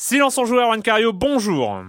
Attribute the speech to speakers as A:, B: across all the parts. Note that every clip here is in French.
A: Silence en joueur, Juan Cario, bonjour.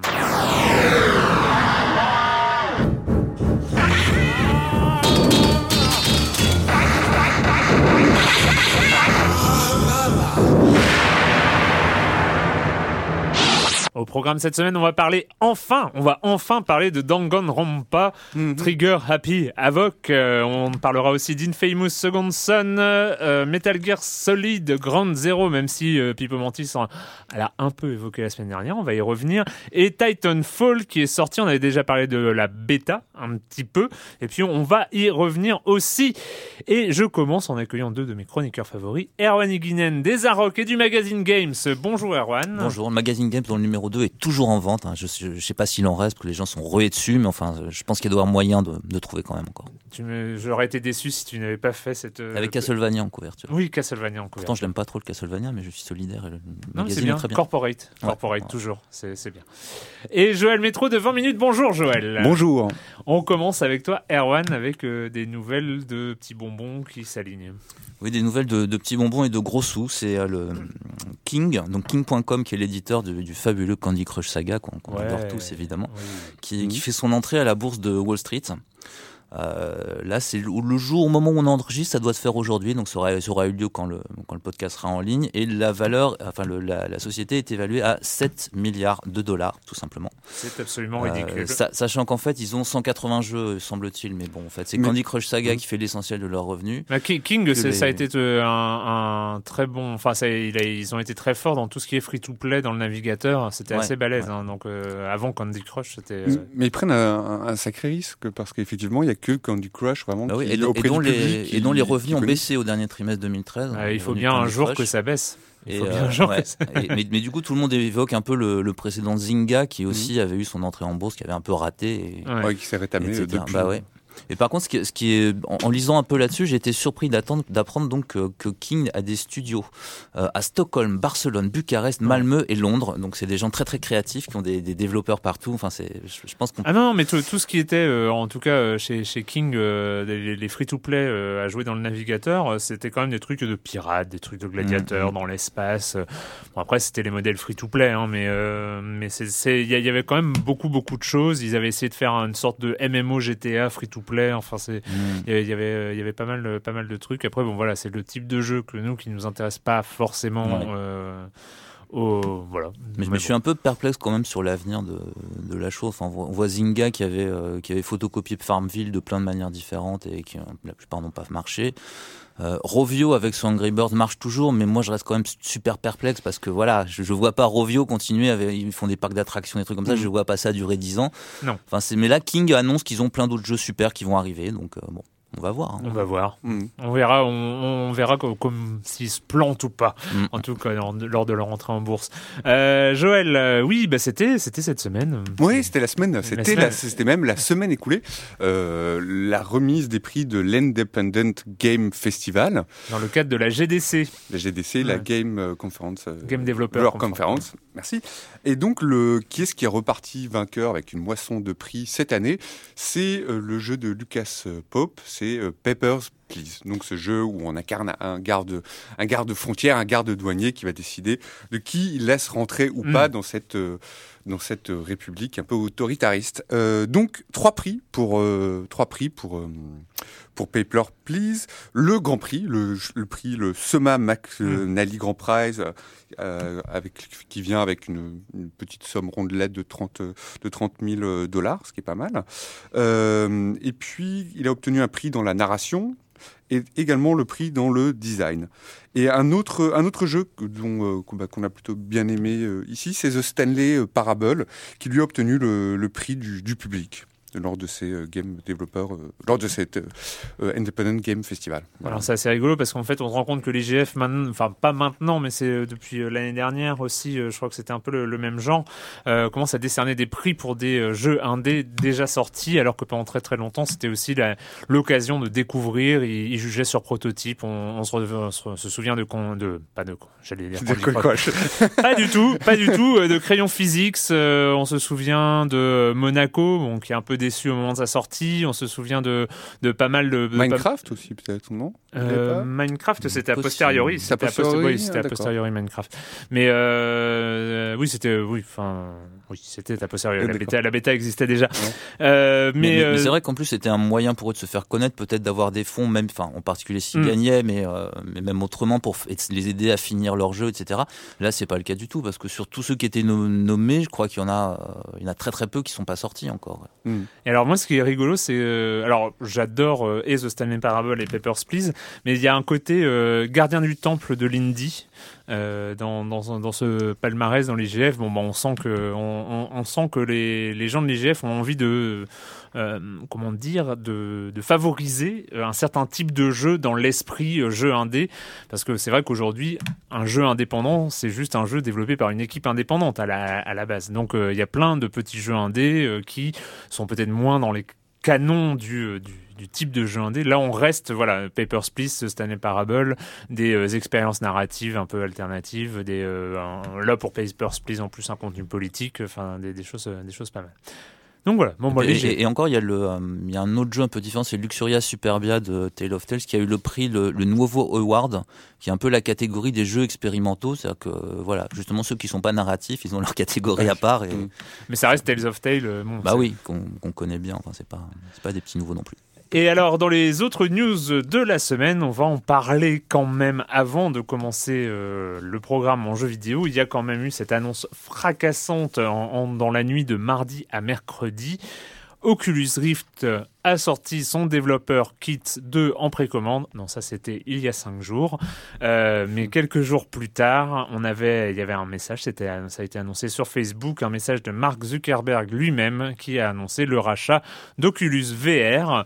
A: Au programme cette semaine, on va parler enfin, on va enfin parler de Danganronpa, Trigger Happy Havoc. Euh, on parlera aussi d'Infamous Second Son, euh, Metal Gear Solid Ground Zero, même si euh, Pipo Mantis en- elle a un peu évoqué la semaine dernière, on va y revenir. Et Titanfall qui est sorti, on avait déjà parlé de la bêta un petit peu, et puis on va y revenir aussi. Et je commence en accueillant deux de mes chroniqueurs favoris, Erwan Higuinen des Arocs et du magazine Games. Bonjour Erwan.
B: Bonjour, le magazine Games dont le numéro 2 est toujours en vente. hein. Je, je sais pas s'il en reste, parce que les gens sont rués dessus, mais enfin, je pense qu'il doit y avoir moyen de, de trouver quand même encore.
A: J'aurais été déçu si tu n'avais pas fait cette. euh,
B: Avec Castlevania en couverture.
A: Oui, Castlevania en
B: Pourtant,
A: couverture.
B: je l'aime pas trop le Castlevania, mais je suis solidaire et le
A: Non, mais c'est bien.
B: est très bien.
A: Corporate. Corporate,
B: Ouais.
A: toujours. C'est c'est bien. Et Joël Métro de 20 minutes. Bonjour, Joël.
C: Bonjour.
A: On commence avec toi, Erwan, avec euh, des nouvelles de petits bonbons qui s'alignent.
B: Oui, des nouvelles de, de petits bonbons et de gros sous. C'est euh, le King, donc King.com, qui est l'éditeur du, du fabuleux Candy Crush Saga, qu'on
A: Ouais.
B: adore tous évidemment,
A: Oui.
B: qui, qui fait son entrée à la bourse de Wall Street. Euh, là, c'est le jour, au moment où on enregistre, ça doit se faire aujourd'hui, donc ça aura, ça aura eu lieu quand le, quand le podcast sera en ligne. Et la valeur, enfin, le- la, la société est évaluée à 7 milliards de dollars, tout simplement.
A: C'est absolument
B: Euh,
A: ridicule.
B: sa- sachant qu'en fait, ils ont 180 jeux, semble-t-il, mais bon, en fait, c'est
C: Mais-
B: Candy Crush Saga qui fait l'essentiel de leurs revenus.
A: Mais King,
B: les-
A: ça a été euh, un, un très bon. Enfin, ils ont été très forts dans tout ce qui est free-to-play dans le navigateur. C'était
B: Ouais,
A: assez balèze.
B: ouais.
A: hein. donc, euh, avant Candy Crush, c'était.
C: Mais ils prennent un, un sacré risque parce qu'effectivement, il n'y a que Candy Crush vraiment
B: Bah oui,
C: qui,
B: et, dont-
C: auprès
B: et dont
C: du
B: les,
C: public,
B: et dont les
C: qui-
B: revenus ont baissé au dernier trimestre 2013.
A: euh,
B: les
A: il faut bien un
B: Candy
A: jour
B: Crush.
A: que ça baisse. Il
B: Et,
A: faut bien
B: euh,
A: un jour
B: ouais. Et- mais, mais du coup, tout le monde évoque un peu le, le précédent Zynga qui aussi avait eu son entrée en bourse, qui avait un peu raté. Et,
A: Ouais.
C: Ouais, qui s'est rétamé
B: etc.
C: depuis.
B: Bah ouais. Et par contre, ce qui, ce qui est, en, en lisant un peu là-dessus, j'ai été surpris d'attendre- d'apprendre donc que, que King a des studios euh, à Stockholm, Barcelone, Bucarest, Malmö et Londres. Donc c'est des gens très très créatifs qui ont des, des développeurs partout. Enfin, c'est, je, je pense qu'on
A: Ah non, mais tout, tout ce qui était, euh, en tout cas euh, chez, chez King, euh, les, les free-to-play à jouer dans le navigateur, c'était quand même des trucs de pirates, des trucs de gladiateurs
B: Mhm.
A: dans l'espace. Bon, après, c'était les modèles free-to-play, hein, mais mais c'est- il y, y avait quand même beaucoup beaucoup de choses. Ils avaient essayé de faire une sorte de MMO GTA free-to-play. Enfin, c'est
B: Hmm.
A: il y avait, il y avait, il y avait pas, mal, pas mal de trucs. Après, bon, voilà, c'est le type de jeu que nous qui nous intéresse pas forcément.
B: Ouais.
A: euh, au, voilà.
B: Mais, je suis un peu perplexe quand même sur l'avenir de, de la chose. Enfin, on voit- on voit Zynga qui avait, euh, qui avait photocopié Farmville de plein de manières différentes et qui, euh, la plupart n'ont pas marché. Euh, Rovio avec son Angry Birds marche toujours, mais moi je reste quand même super perplexe parce que voilà, je, je vois pas Rovio continuer. Avec, ils font des parcs d'attractions, des trucs comme ça.
C: Mhm.
B: Je vois pas ça durer 10 ans.
A: Non.
B: Enfin, c'est, mais là, King annonce qu'ils ont plein d'autres jeux super qui vont arriver. Donc euh, bon, on va voir. hein.
A: On va voir.
C: Mhm.
A: On verra, on, on verra comme, comme s'ils se plantent ou pas.
B: Mm.
A: En tout cas, lors de, lors de leur entrée en bourse. Euh, Joël, euh, oui, bah c'était, c'était cette semaine.
C: Oui, c'était la semaine. C'était la- c'était même la semaine écoulée. Euh, la remise des prix de l'Independent Game Festival,
A: Dans le cadre de la GDC,
C: la GDC, la. Game Conference. euh,
A: Game Developer Conference.
C: Conference. Merci. Et donc, le, qui est-ce qui est reparti vainqueur avec une moisson de prix cette année? C'est euh, le jeu de Lucas Pope, c'est euh, Papers, Please. Donc, ce jeu où on incarne un garde, un garde frontière, un garde douanier qui va décider de qui il laisse rentrer ou
A: Mm.
C: pas dans cette, euh, dans cette euh, république un peu autoritariste. Euh, donc, trois prix pour, euh, trois prix pour, euh, pour Paper Please. Le grand prix, le, le prix, le Soma McNally Grand Prize, euh, avec, qui vient avec une, une petite somme rondelette de 30, de 30 000 dollars, ce qui est pas mal. Euh, et puis, il a obtenu un prix dans la narration et également le prix dans le design. Et un autre, un autre jeu dont, euh, qu'on bah, qu'on a plutôt bien aimé euh, ici, c'est The Stanley euh, Parable, qui lui a obtenu le, le prix du, du public. Lors de ces game développeurs, lors de cette Independent Game Festival.
A: Alors c'est assez rigolo parce qu'en fait on se rend compte que l'IGF enfin pas maintenant, mais c'est depuis l'année dernière aussi, je crois que c'était un peu le, même genre, commence à décerner des prix pour des jeux indés déjà sortis, alors que pendant très très longtemps c'était aussi l'occasion de découvrir. Ils, jugeaient sur prototype. On, se, se, souvient de, con, de pas de j'allais dire pas du tout, pas du tout. De Crayon Physics, on se souvient de Monaco, bon, qui est un peu déçu au moment de sa sortie. On se souvient de, de pas mal de,
C: Minecraft aussi peut-être non?
A: Euh, Minecraft c'était a posteriori, c'était a posteriori, a posteriori Minecraft. Mais euh, oui c'était oui enfin oui c'était posteriori. La bêta, la bêta existait déjà.
B: Euh, mais, mais, c'est vrai qu'en plus c'était un moyen pour eux de se faire connaître, peut-être d'avoir des fonds même, enfin en particulier s'ils mm. gagnaient, mais mais même autrement pour les aider à finir leur jeu, etc. Là c'est pas le cas du tout parce que sur tous ceux qui étaient nommés, je crois qu'il y en a il y en a très très peu qui sont pas sortis encore.
A: Mm. Et alors moi ce qui est rigolo c'est alors j'adore et The Stanley Parable et Papers Please mais il y a un côté euh, gardien du temple de l'indie euh, dans, dans, ce palmarès dans l'IGF. Bon, bah, on sent que on, sent que les, les gens de l'IGF ont envie de euh, comment dire de, de, favoriser un certain type de jeu dans l'esprit jeu indé parce que c'est vrai qu'aujourd'hui un jeu indépendant c'est juste un jeu développé par une équipe indépendante à la, à la base donc il y a plein de petits jeux indés qui sont peut-être moins dans les canons du, du du type de jeu indé. Là, on reste, voilà, Papers, Please, Stanley Parable, des euh, expériences narratives un peu alternatives, des, euh, là pour Papers, Please, en plus un contenu politique, enfin, des, des, choses, euh, des choses pas mal. Donc voilà. Bon,
B: bon, et, et, encore, il y, a le, il y a un autre jeu un peu différent, c'est Luxuria Superbia de Tale of Tales qui a eu le prix, le, le Nouveau Award, qui est un peu la catégorie des jeux expérimentaux. C'est-à-dire que, voilà, justement, ceux qui sont pas narratifs, ils ont leur catégorie à part. Et...
A: Mais ça reste Tales of Tale. Bon,
B: bah oui, qu'on connaît bien. Enfin, c'est pas, c'est pas des petits nouveaux non plus.
A: Et alors, dans les autres news de la semaine, on va en parler quand même avant de commencer euh, le programme en jeu vidéo. Il y a quand même eu cette annonce fracassante dans la nuit de mardi à mercredi. Oculus Rift a sorti son développeur Kit 2 en précommande. Non, ça c'était il y a cinq jours. Euh, mais quelques jours plus tard, on avait, il y avait un message, c'était, ça a été annoncé sur Facebook, un message de Mark Zuckerberg lui-même qui a annoncé le rachat d'Oculus VR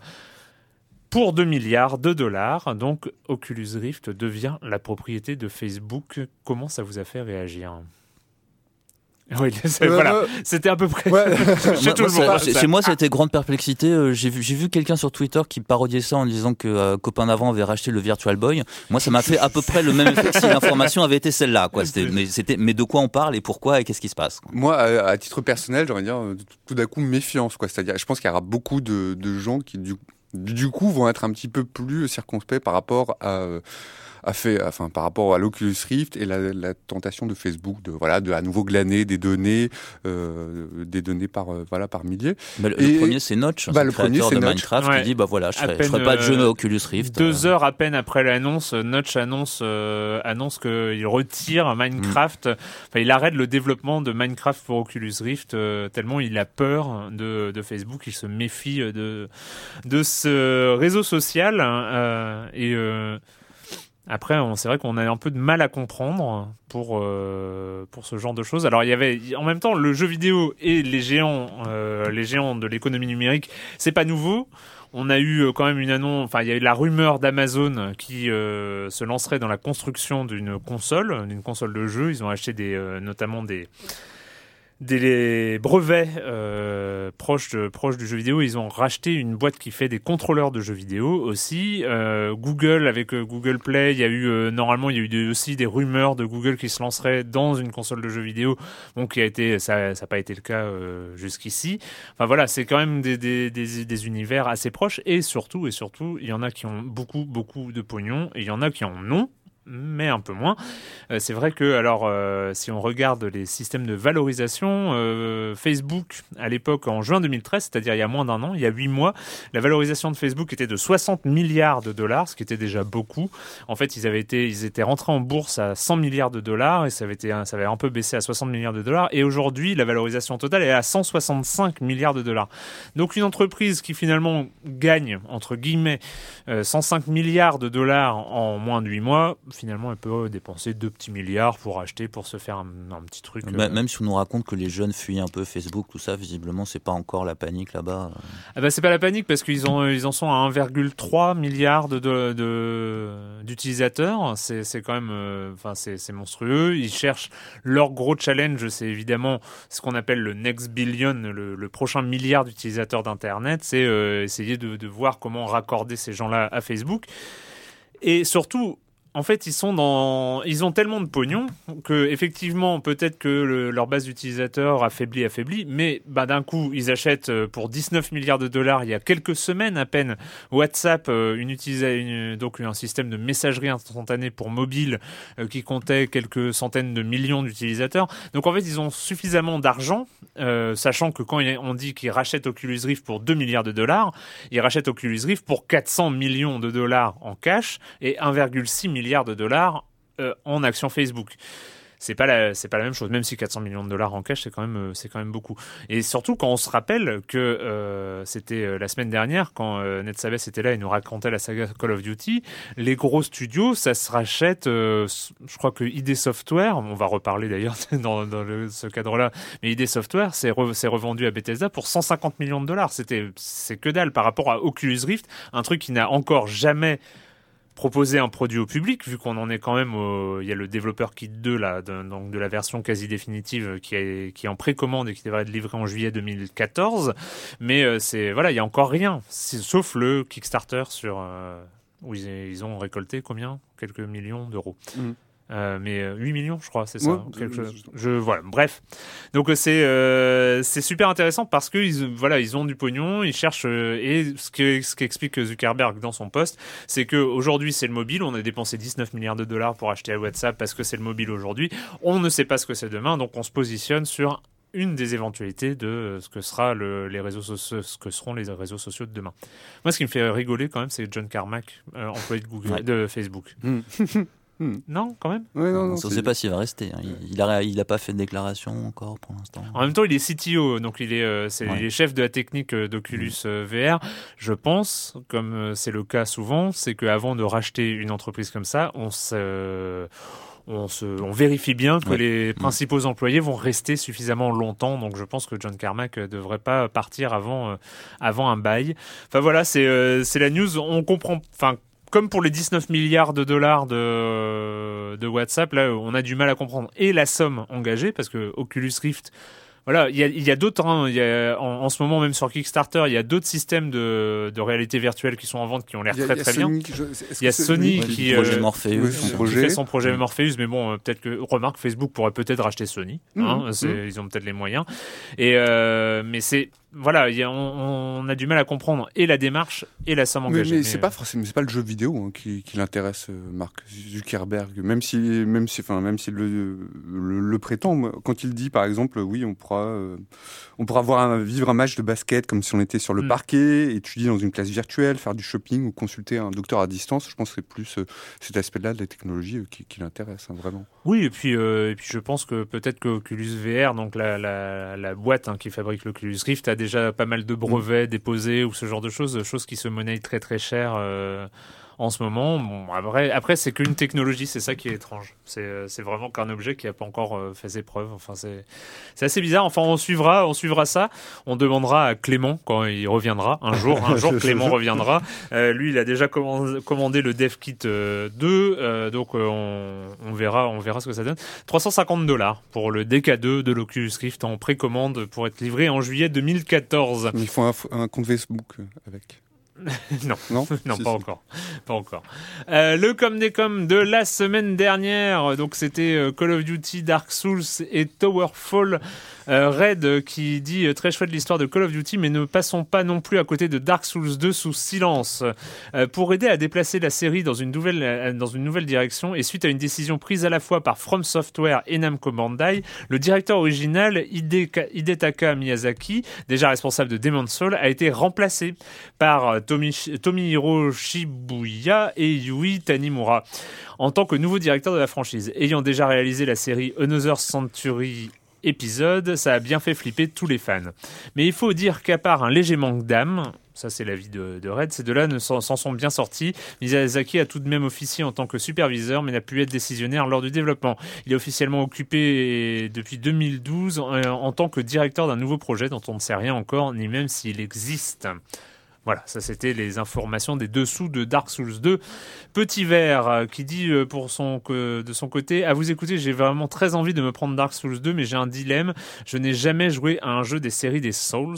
A: pour 2 milliards de dollars. Donc Oculus Rift devient la propriété de Facebook. Comment ça vous a fait réagir? Oui, voilà. C'était à peu près.
B: chez moi, c'était grande perplexité. Euh, j'ai vu, j'ai vu quelqu'un sur Twitter qui parodiait ça en disant que euh, copain d'avant avait racheté le Virtual Boy. Moi, ça m'a fait à peu près le même effet si l'information avait été celle-là. Quoi. C'était, mais, c'était, mais de quoi on parle et pourquoi et qu'est-ce qui se passe
C: Moi, à, titre personnel, j'aimerais dire tout d'un coup méfiance. Quoi. C'est-à-dire, je pense qu'il y aura beaucoup de, de gens qui du du coup vont être un petit peu plus circonspects par rapport à euh, a fait, enfin, par rapport à l'Oculus Rift et la, tentation de Facebook de, voilà, de à nouveau glaner des données, euh, des données par, euh, voilà, par milliers.
B: Bah, le, premier, c'est Notch, bah, le créateur de Minecraft, qui dit, bah voilà, je ne ferai, pas de jeu euh, Oculus Rift.
A: Deux heures à peine après l'annonce, Notch annonce, annonce qu'il retire Minecraft, enfin, il arrête le développement de Minecraft pour Oculus Rift, tellement il a peur de, de, Facebook, il se méfie de, de ce réseau social, hein, et, après, c'est vrai qu'on a un peu de mal à comprendre pour, euh, pour ce genre de choses. Alors, il y avait en même temps le jeu vidéo et les géants, euh, les géants de l'économie numérique, c'est pas nouveau. On a eu euh, quand même une annonce, enfin, il y a eu la rumeur d'Amazon qui se lancerait dans la construction d'une console, d'une console de jeu. Ils ont acheté des, notamment des, des brevets euh, proches, du jeu vidéo. Ils ont racheté une boîte qui fait des contrôleurs de jeux vidéo aussi. Euh, Google, avec euh, Google Play, il y a eu normalement il y a eu aussi des rumeurs de Google qui se lancerait dans une console de jeux vidéo. Donc qui a été, ça n'a pas été le cas jusqu'ici. Enfin voilà, c'est quand même des, univers assez proches et surtout et surtout, il y en a qui ont beaucoup beaucoup de pognon et il y en a qui en ont mais un peu moins. Euh, c'est vrai que, alors, euh, si on regarde les systèmes de valorisation, euh, Facebook, à l'époque, en juin 2013, c'est-à-dire il y a moins d'un an, il y a huit mois, la valorisation de Facebook était de 60 milliards de dollars, ce qui était déjà beaucoup. En fait, ils avaient été, ils étaient rentrés en bourse à 100 milliards de dollars et ça avait été, ça avait un peu baissé à 60 milliards de dollars. Et aujourd'hui, la valorisation totale est à 165 milliards de dollars. Donc, une entreprise qui finalement gagne, entre guillemets, 105 milliards de dollars en moins de huit mois, finalement, elle peut dépenser 2 petits milliards pour acheter, pour se faire un, petit truc.
B: Même si on nous raconte que les jeunes fuient un peu Facebook, tout ça, visiblement, c'est pas encore la panique là-bas.
A: Ah bah, c'est pas la panique parce qu'ils ils en sont à 1,3 milliard de, d'utilisateurs. C'est, quand même, enfin, c'est, c'est monstrueux. Ils cherchent leur gros challenge, c'est évidemment ce qu'on appelle le next billion, le, prochain milliard d'utilisateurs d'Internet. C'est essayer de, de voir comment raccorder ces gens-là à Facebook. Et surtout, en fait, ils sont dans, ils ont tellement de pognon que effectivement, peut-être que leur base d'utilisateurs affaiblit, affaiblit, mais bah, d'un coup, ils achètent euh, pour 19 milliards de dollars il y a quelques semaines à peine WhatsApp, euh, une, une donc un système de messagerie instantanée pour mobile euh, qui comptait quelques centaines de millions d'utilisateurs. Donc en fait, ils ont suffisamment d'argent, sachant que quand on dit qu'ils rachètent Oculus Rift pour 2 milliards de dollars, ils rachètent Oculus Rift pour 400 millions de dollars en cash et 1,6 milliard milliards de dollars euh, en actions Facebook. C'est pas la c'est pas la même chose. Même si 400 millions de dollars en cash c'est quand même euh, c'est quand même beaucoup. Et surtout quand on se rappelle que euh, c'était la semaine dernière quand Ned Sabes était là et nous racontait la saga Call of Duty les gros studios ça se rachète je crois que ID Software on va reparler d'ailleurs dans, dans ce cadre-là mais ID Software c'est revendu à Bethesda pour 150 millions de dollars. C'était c'est que dalle par rapport à Oculus Rift un truc qui n'a encore jamais proposer un produit au public, vu qu'on en est quand même au, il y a le développeur kit 2 là, de, donc de la version quasi définitive qui est, qui en précommande et qui devrait être livré en juillet 2014. Mais euh, c'est, voilà, il y a encore rien, sauf le Kickstarter sur, euh, où ils, ont récolté combien? Quelques millions d'euros. Mmh. Euh, mais 8 euh, millions, je crois, c'est ça. Je, voilà, bref. Donc euh, c'est super intéressant parce que ils, voilà, ils ont du pognon, ils cherchent et ce que ce qu'explique Zuckerberg dans son poste, c'est que aujourd'hui c'est le mobile. On a dépensé 19 milliards de dollars pour acheter WhatsApp parce que c'est le mobile aujourd'hui. On ne sait pas ce que c'est demain, donc on se positionne sur une des éventualités de ce que sera le, les réseaux sociaux, ce que seront les réseaux sociaux de demain. Moi, ce qui me fait rigoler quand même, c'est John Carmack, employé de Google, de Facebook. Hmm. Hmm. Non, quand même
B: On ne sait pas s'il va rester. Hein. Il n'a il a pas fait de déclaration encore pour l'instant.
A: En même temps, il est CTO, donc il est, euh, chef de la technique euh, d'Oculus hmm. euh, VR. Je pense, comme c'est le cas souvent, c'est qu'avant de racheter une entreprise comme ça, on se... On, se, on, vérifie bien que les principaux employés vont rester suffisamment longtemps. Donc je pense que John Carmack ne devrait pas partir avant, avant un bail. Enfin voilà, c'est la news. On comprend. Enfin, comme pour les 19 milliards de dollars de, de WhatsApp, là, on a du mal à comprendre et la somme engagée, parce que Oculus Rift, voilà, il y a, il y a d'autres, hein, il y a, en, ce moment même sur Kickstarter, il y a d'autres systèmes de, de réalité virtuelle qui sont en vente qui ont l'air très très bien. il y a Sony qui,
B: Morpheus,
A: fait son projet Morpheus, mais bon, euh, peut-être que remarque Facebook pourrait peut-être racheter Sony, hein, mmh, mmh. ils ont peut-être les moyens. Et euh, mais c'est voilà, on, a du mal à comprendre et la démarche et la somme engagée.
C: Mais, c'est pas forcément, c'est pas le jeu vidéo hein, qui, l'intéresse, euh, Mark Zuckerberg. Même si, même si, enfin, même s'il le, le, prétend, quand il dit, par exemple, oui, on pourra, euh, on pourra voir vivre un match de basket comme si on était sur le mm. parquet, étudier dans une classe virtuelle, faire du shopping ou consulter un docteur à distance. Je pense que c'est plus euh, cet aspect-là de la technologie qui, l'intéresse, hein, vraiment.
A: Oui, et puis, et puis je pense que peut-être que Oculus VR, donc la, la, boîte hein, qui fabrique l'Oculus Rift, a déjà pas mal de brevets déposés ou ce genre de choses, choses qui se monnaient très très cher euh, en ce moment. Bon, après, après c'est qu'une technologie, c'est ça qui est étrange. C'est, euh, vraiment qu'un objet qui n'a pas encore euh, fait ses preuves. Enfin, c'est, assez bizarre. Enfin, on suivra, on suivra ça. On demandera à Clément quand il reviendra un jour. Un jour, Clément reviendra. Euh, lui, il a déjà commandé, le DevKit 2, donc on, on, verra, on verra ce que ça donne. 350 dollars pour le DK2 de l'Oculus Rift en précommande pour être livré en juillet 2014.
C: Il faut un, un compte Facebook avec.
A: non, non, non pas encore, pas encore. Euh, le com des com de la semaine dernière, donc c'était euh, Call of Duty, Dark Souls et Towerfall. Euh, Red qui dit très chouette l'histoire de Call of Duty, mais ne passons pas non plus à côté de Dark Souls 2 sous silence. pour aider à déplacer la série dans une nouvelle dans une nouvelle direction et suite à une décision prise à la fois par From Software et Namco Bandai, le directeur original Hidetaka Miyazaki, déjà responsable de Demon's Soul, a été remplacé par Tomihiro Shibuya et Yui Tanimura en tant que nouveau directeur de la franchise. Ayant déjà réalisé la série Another Century épisode, ça a bien fait flipper tous les fans. Mais il faut dire qu'à part un léger manque d'âme, Ça, c'est l'avis de, Red. Ces deux-là s'en sont bien sortis. Miyazaki a tout de même officié en tant que superviseur, mais n'a pu être décisionnaire lors du développement. Il est officiellement occupé depuis 2012 en, en tant que directeur d'un nouveau projet dont on ne sait rien encore, ni même s'il existe. Voilà, ça c'était les informations des dessous de Dark Souls 2. Petit vert euh, qui dit euh, pour son de son côté, à vous écouter, j'ai vraiment très envie de me prendre Dark Souls 2, mais j'ai un dilemme. Je n'ai jamais joué à un jeu des séries des Souls,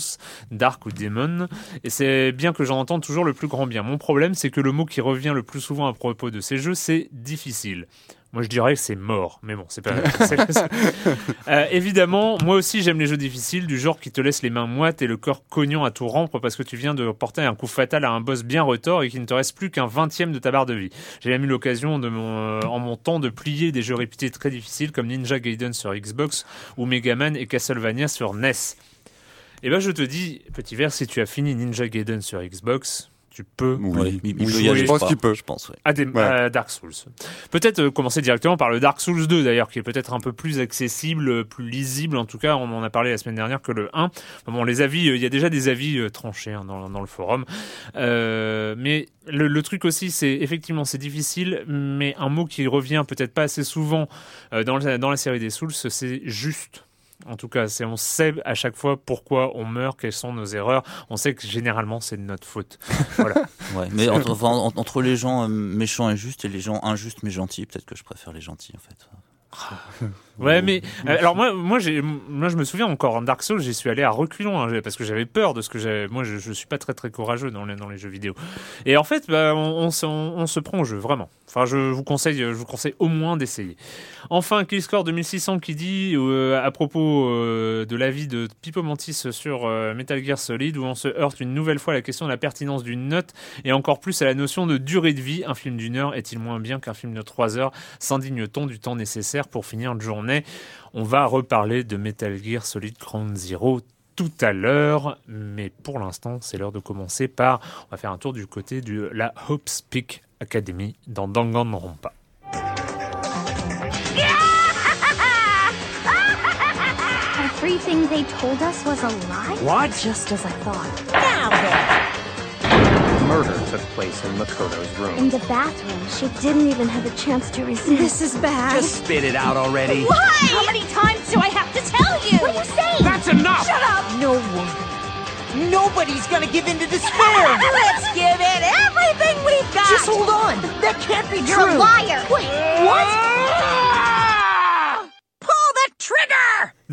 A: Dark ou Demon, et c'est bien que j'en entende toujours le plus grand bien. Mon problème, c'est que le mot qui revient le plus souvent à propos de ces jeux, c'est difficile. Moi, je dirais que c'est mort, mais bon, c'est pas. euh, évidemment, moi aussi j'aime les jeux difficiles, du genre qui te laisse les mains moites et le corps cognant à tout rompre parce que tu viens de porter un coup fatal à un boss bien retors et qu'il ne te reste plus qu'un vingtième de ta barre de vie. J'ai même eu l'occasion de mon, euh, en mon temps de plier des jeux réputés très difficiles comme Ninja Gaiden sur Xbox ou Mega Man et Castlevania sur NES. Et ben je te dis, petit verre, si tu as fini Ninja Gaiden sur Xbox, tu peux
C: Oui,
B: Ouais, il, il
C: oui,
B: peut y aller,
C: je pense qu'il peut.
B: Je pense, ouais.
A: à, des,
C: Ouais.
A: à Dark Souls. Peut-être euh, commencer directement par le Dark Souls 2 d'ailleurs, qui est peut-être un peu plus accessible, euh, plus lisible en tout cas. On en a parlé la semaine dernière que le 1. Enfin Bon, les avis, euh, il y a déjà des avis euh, tranchés hein, dans, dans le forum. Euh, mais le, le truc aussi, c'est effectivement c'est difficile, mais un mot qui revient peut-être pas assez souvent euh, dans, la, dans la série des Souls, c'est juste. En tout cas, c'est on sait à chaque fois pourquoi on meurt, quelles sont nos erreurs. On sait que généralement c'est de notre faute. Voilà.
B: Ouais, mais entre, enfin, entre les gens euh, méchants et justes et les gens injustes mais gentils, peut-être que je préfère les gentils en fait.
A: Ouais, mais euh, alors moi, moi, j'ai, moi, je me souviens encore en Dark Souls, j'y suis allé à reculons hein, parce que j'avais peur de ce que j'avais. Moi, je, je suis pas très très courageux dans les dans les jeux vidéo. Et en fait, bah, on, on, se- on- on se prend au jeu vraiment. Enfin, je vous conseille, je vous conseille au moins d'essayer. Enfin, Killscore 2600 qui dit euh, à propos euh, de l'avis de Pipo Mantis sur Metal Gear Solid où on se heurte une nouvelle fois à la question de la pertinence d'une note et encore plus à la notion de durée de vie. Un film d'une heure est-il moins bien qu'un film de trois heures? S'indigne-t-on du temps nécessaire pour finir une journée? On va reparler de Metal Gear Solid Ground Zero tout à l'heure, mais pour l'instant, c'est l'heure de commencer par. On va faire un tour du côté de la Hope Peak Academy dans Danganronpa.
D: Everything they told us was a lie?
E: What?
D: Just as I thought.
E: Now then! Murder took place in Makoto's room.
D: In the bathroom, she didn't even have a chance to resist. This is bad.
E: Just spit it out already.
D: Why? How many times do I have to tell you? What are you saying?
E: That's enough!
D: Shut up!
E: No one. Nobody's gonna give in to despair!
D: Let's give it everything we've got!
E: Just hold on! That can't be true.
D: You're a liar! Wait, what?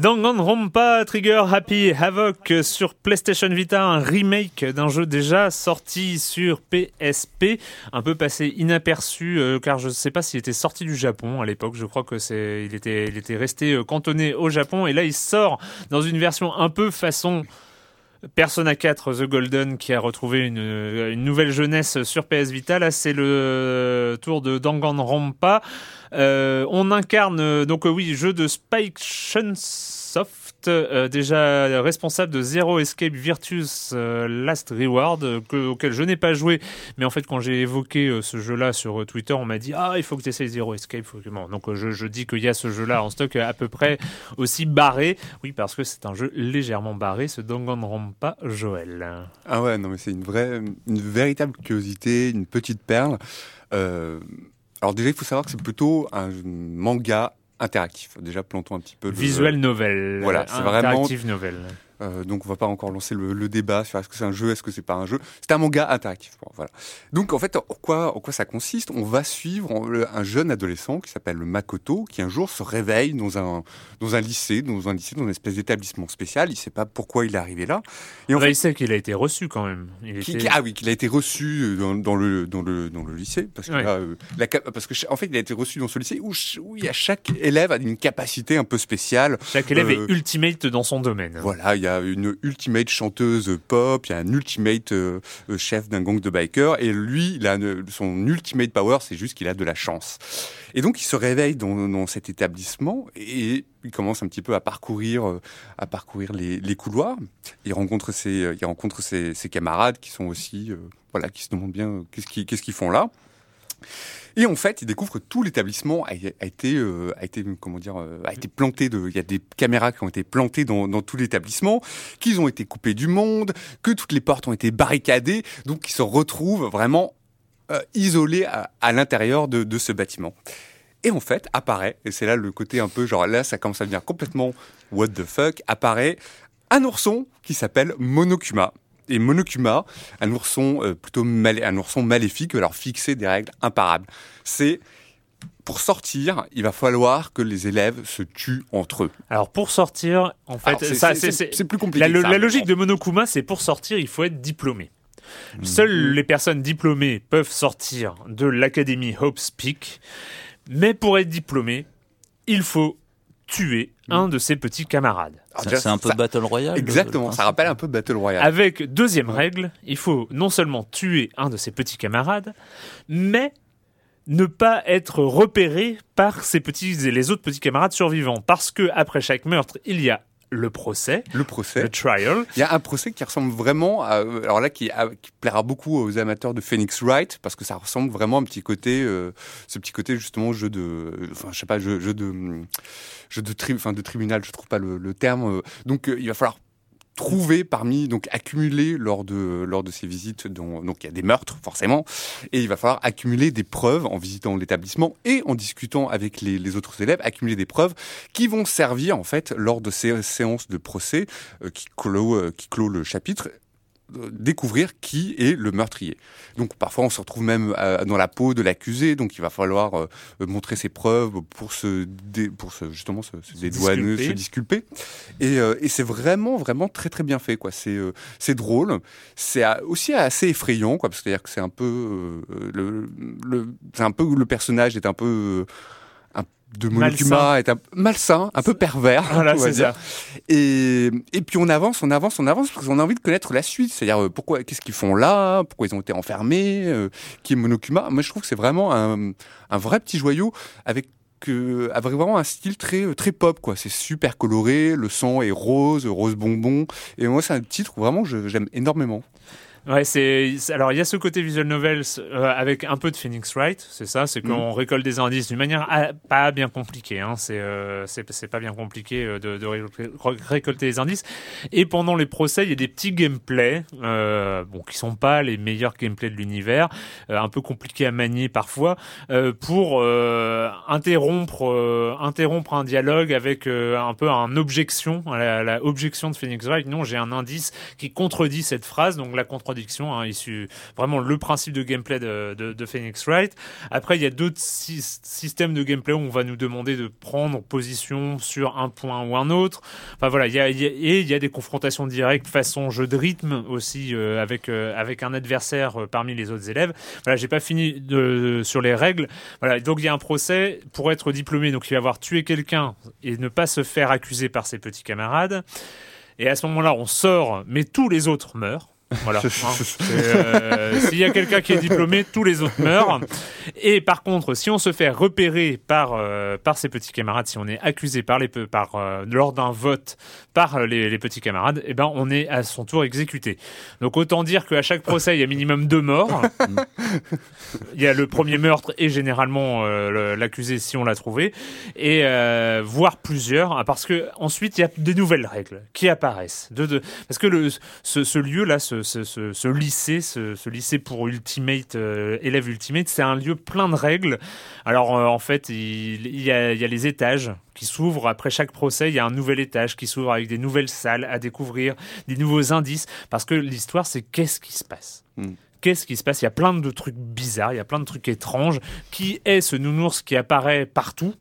A: Danganronpa Trigger Happy Havoc sur PlayStation Vita, un remake d'un jeu déjà sorti sur PSP, un peu passé inaperçu euh, car je ne sais pas s'il était sorti du Japon à l'époque. Je crois que c'est il était resté euh, cantonné au Japon et là il sort dans une version un peu façon Persona 4 The Golden qui a retrouvé une, une nouvelle jeunesse sur PS Vita. Là, c'est le tour de Danganronpa. Euh, on incarne euh, donc euh, oui jeu de Spike euh, déjà responsable de Zero Escape Virtuous euh, Last Reward, euh, que- auquel je n'ai pas joué, mais en fait quand j'ai évoqué ce jeu-là sur Twitter, on m'a dit ah il faut que tu essayes Zero Escape. Faut donc je, dis qu'il y a ce jeu-là en stock à peu près aussi barré, oui parce que c'est un jeu légèrement barré, ce Danganronpa Joël.
C: Ah ouais, non, mais c'est une vraie, une véritable curiosité, une petite perle. Alors déjà, il faut savoir que c'est plutôt un manga interactif. Déjà, plantons un petit peu le
A: Visuel novel,
C: Voilà, c'est vraiment-
A: interactive novel.
C: Euh, donc on va pas encore lancer le, le débat sur est-ce que c'est un jeu, est-ce que c'est pas un jeu. C'est un manga interactif. Bon, voilà. Donc en fait, en quoi, en quoi ça consiste? On va suivre un jeune adolescent qui s'appelle Makoto, qui un jour se réveille dans un dans un lycée, dans un lycée, dans une espèce d'établissement spécial. Il sait pas pourquoi il est arrivé là. Et en
A: Bah,
C: fait,
A: il sait qu'il a été reçu quand même. Il
C: qui-
A: était-
C: ah oui, qu'il a été reçu euh, dans, dans le dans le dans le lycée parce que
A: Ouais.
C: là, euh, la parce que en fait il a été reçu dans ce lycée où, il y a chaque élève a une capacité un peu spéciale.
A: Chaque élève
C: Euh,
A: est ultimate dans son domaine.
C: Voilà, il y a une ultimate chanteuse pop, il y a un ultimate euh, euh, chef d'un gang de bikers, et lui, il son ultimate power, c'est juste qu'il a de la chance. Et donc, il se réveille dans, cet établissement et il commence un petit peu à parcourir, euh, à parcourir les, couloirs. Il rencontre ses, il rencontre ses, camarades qui sont aussi, voilà, qui se demandent bien qu'est-ce qu'ils, qu'est-ce qu'ils font là. Et en fait, il découvre que tout l'établissement a, a été, euh, a été, comment dire, euh, a été planté de. Il y a des caméras qui ont été plantées dans, dans tout l'établissement, qu'ils ont été coupés du monde, que toutes les portes ont été barricadées, donc ils se retrouvent vraiment euh, isolés à, à l'intérieur de, de ce bâtiment. Et en fait, apparaît, et c'est là le côté un peu genre là, ça commence à devenir complètement what the fuck, apparaît un ourson qui s'appelle Monokuma. Et Monokuma, un ourson euh, plutôt mal, un ourson maléfique, alors fixé des règles imparables. C'est pour sortir, il va falloir que les élèves se tuent entre eux.
A: Alors pour sortir, en fait,
C: c'est- plus compliqué
A: La,
C: ça,
A: logique de Monokuma, c'est pour sortir, il faut être diplômé.
C: Mmh.
A: Seules les personnes diplômées peuvent sortir de l'académie Hope's Peak, mais pour être diplômé, il faut tuer un de ses petits camarades.
C: Alors
B: C'est un peu
C: ça-
B: Battle Royale. le-
C: Exactement, ça rappelle un peu Battle Royale.
A: Avec deuxième règle, il faut non seulement tuer un de ses petits camarades, mais ne pas être repéré par ses petits et les autres petits camarades survivants, parce que après chaque meurtre, il y a le procès,
C: Le procès.
A: le trial,
C: Il y a un procès qui ressemble vraiment à, alors là, qui, à- qui plaira beaucoup aux amateurs de Phoenix Wright, parce que ça ressemble vraiment à un petit côté, euh, ce petit côté justement jeu de, enfin je sais pas, jeu, jeu de, jeu de, tri, enfin, de tribunal, je trouve pas le, le terme. euh. donc euh, il va falloir trouver parmi, donc accumuler lors de, lors de ces visites, donc il y a des meurtres forcément, et il va falloir accumuler des preuves en visitant l'établissement et en discutant avec les, autres élèves, accumuler des preuves qui vont servir en fait lors de ces séances de procès euh, qui, clôt, euh, qui clôt le chapitre découvrir qui est le meurtrier. Donc parfois on se retrouve même euh, dans la peau de l'accusé, donc il va falloir euh, montrer ses preuves pour se, dé- pour se justement se, se dédouaner,
A: disculper.
C: se disculper. Et, euh, et c'est vraiment vraiment très très bien fait quoi. C'est c'est drôle, c'est aussi assez effrayant quoi, parce que c'est-à-dire que c'est un peu le, le c'est un peu le personnage est un peu de Monokuma est un malsain, un peu pervers.
A: Voilà,
C: on va
A: c'est
C: dire.
A: ça.
C: Et, et puis on avance, on avance, on avance parce qu'on a envie de connaître la suite. C'est-à-dire euh, pourquoi, qu'est-ce qu'ils font là, pourquoi ils ont été enfermés, euh, qui est Monokuma? Moi, je trouve que c'est vraiment un, un vrai petit joyau avec euh, avec vraiment un style très très pop quoi. C'est super coloré, le sang est rose, rose bonbon. Et moi, c'est un titre où vraiment j'aime énormément.
A: Ouais, c'est alors il y a ce côté visual novels euh, avec un peu de Phoenix Wright, c'est ça, c'est qu'on
C: Mm.
A: récolte des indices d'une manière ah, pas bien compliquée. Hein, c'est euh, c'est pas bien compliqué euh, de, de ré- ré- récolter les indices. Et pendant les procès, il y a des petits gameplays, euh, bon, qui sont pas les meilleurs gameplays de l'univers, euh, un peu compliqués à manier parfois, euh, pour euh, interrompre euh, interrompre un dialogue avec euh, un peu un objection, à la, la objection de Phoenix Wright. Non, j'ai un indice qui contredit cette phrase, donc la contradiction, hein, issu vraiment le principe de gameplay de, Phoenix Wright. Après, il y a d'autres sy- systèmes de gameplay où on va nous demander de prendre position sur un point ou un autre. Enfin voilà, il y a, et il y a des confrontations directes façon jeu de rythme aussi euh, avec euh, avec un adversaire euh, parmi les autres élèves. Voilà, j'ai pas fini sur les règles. Voilà, donc il y a un procès pour être diplômé, donc il va avoir tué quelqu'un et ne pas se faire accuser par ses petits camarades. Et à ce moment-là, on sort, mais tous les autres meurent. Voilà. hein. Euh, S'il y a quelqu'un qui est diplômé, tous les autres meurent. Et par contre, si on se fait repérer par euh, par ses petits camarades, si on est accusé par les par euh, lors d'un vote par les, les petits camarades, eh ben on est à son tour exécuté. Donc autant dire qu'à chaque procès, il y a minimum deux morts. Il y a le premier meurtre et généralement euh, le- l'accusé si on l'a trouvé, et euh, voire plusieurs, ah, parce que ensuite il y a des nouvelles règles qui apparaissent. De, de- parce que le, ce, ce lieu là, ce, ce, lycée, ce, lycée pour ultimate euh, élèves ultimate, c'est un lieu plein de règles. Alors euh, en fait, il, y a, il y a les étages qui s'ouvrent après chaque procès. Il y a un nouvel étage qui s'ouvre avec des nouvelles salles à découvrir, des nouveaux indices, parce que l'histoire c'est qu'est-ce qui se passe? Qu'est-ce qui se passe? Il y a plein de trucs bizarres, il y a plein de trucs étranges. Qui est ce nounours qui apparaît partout?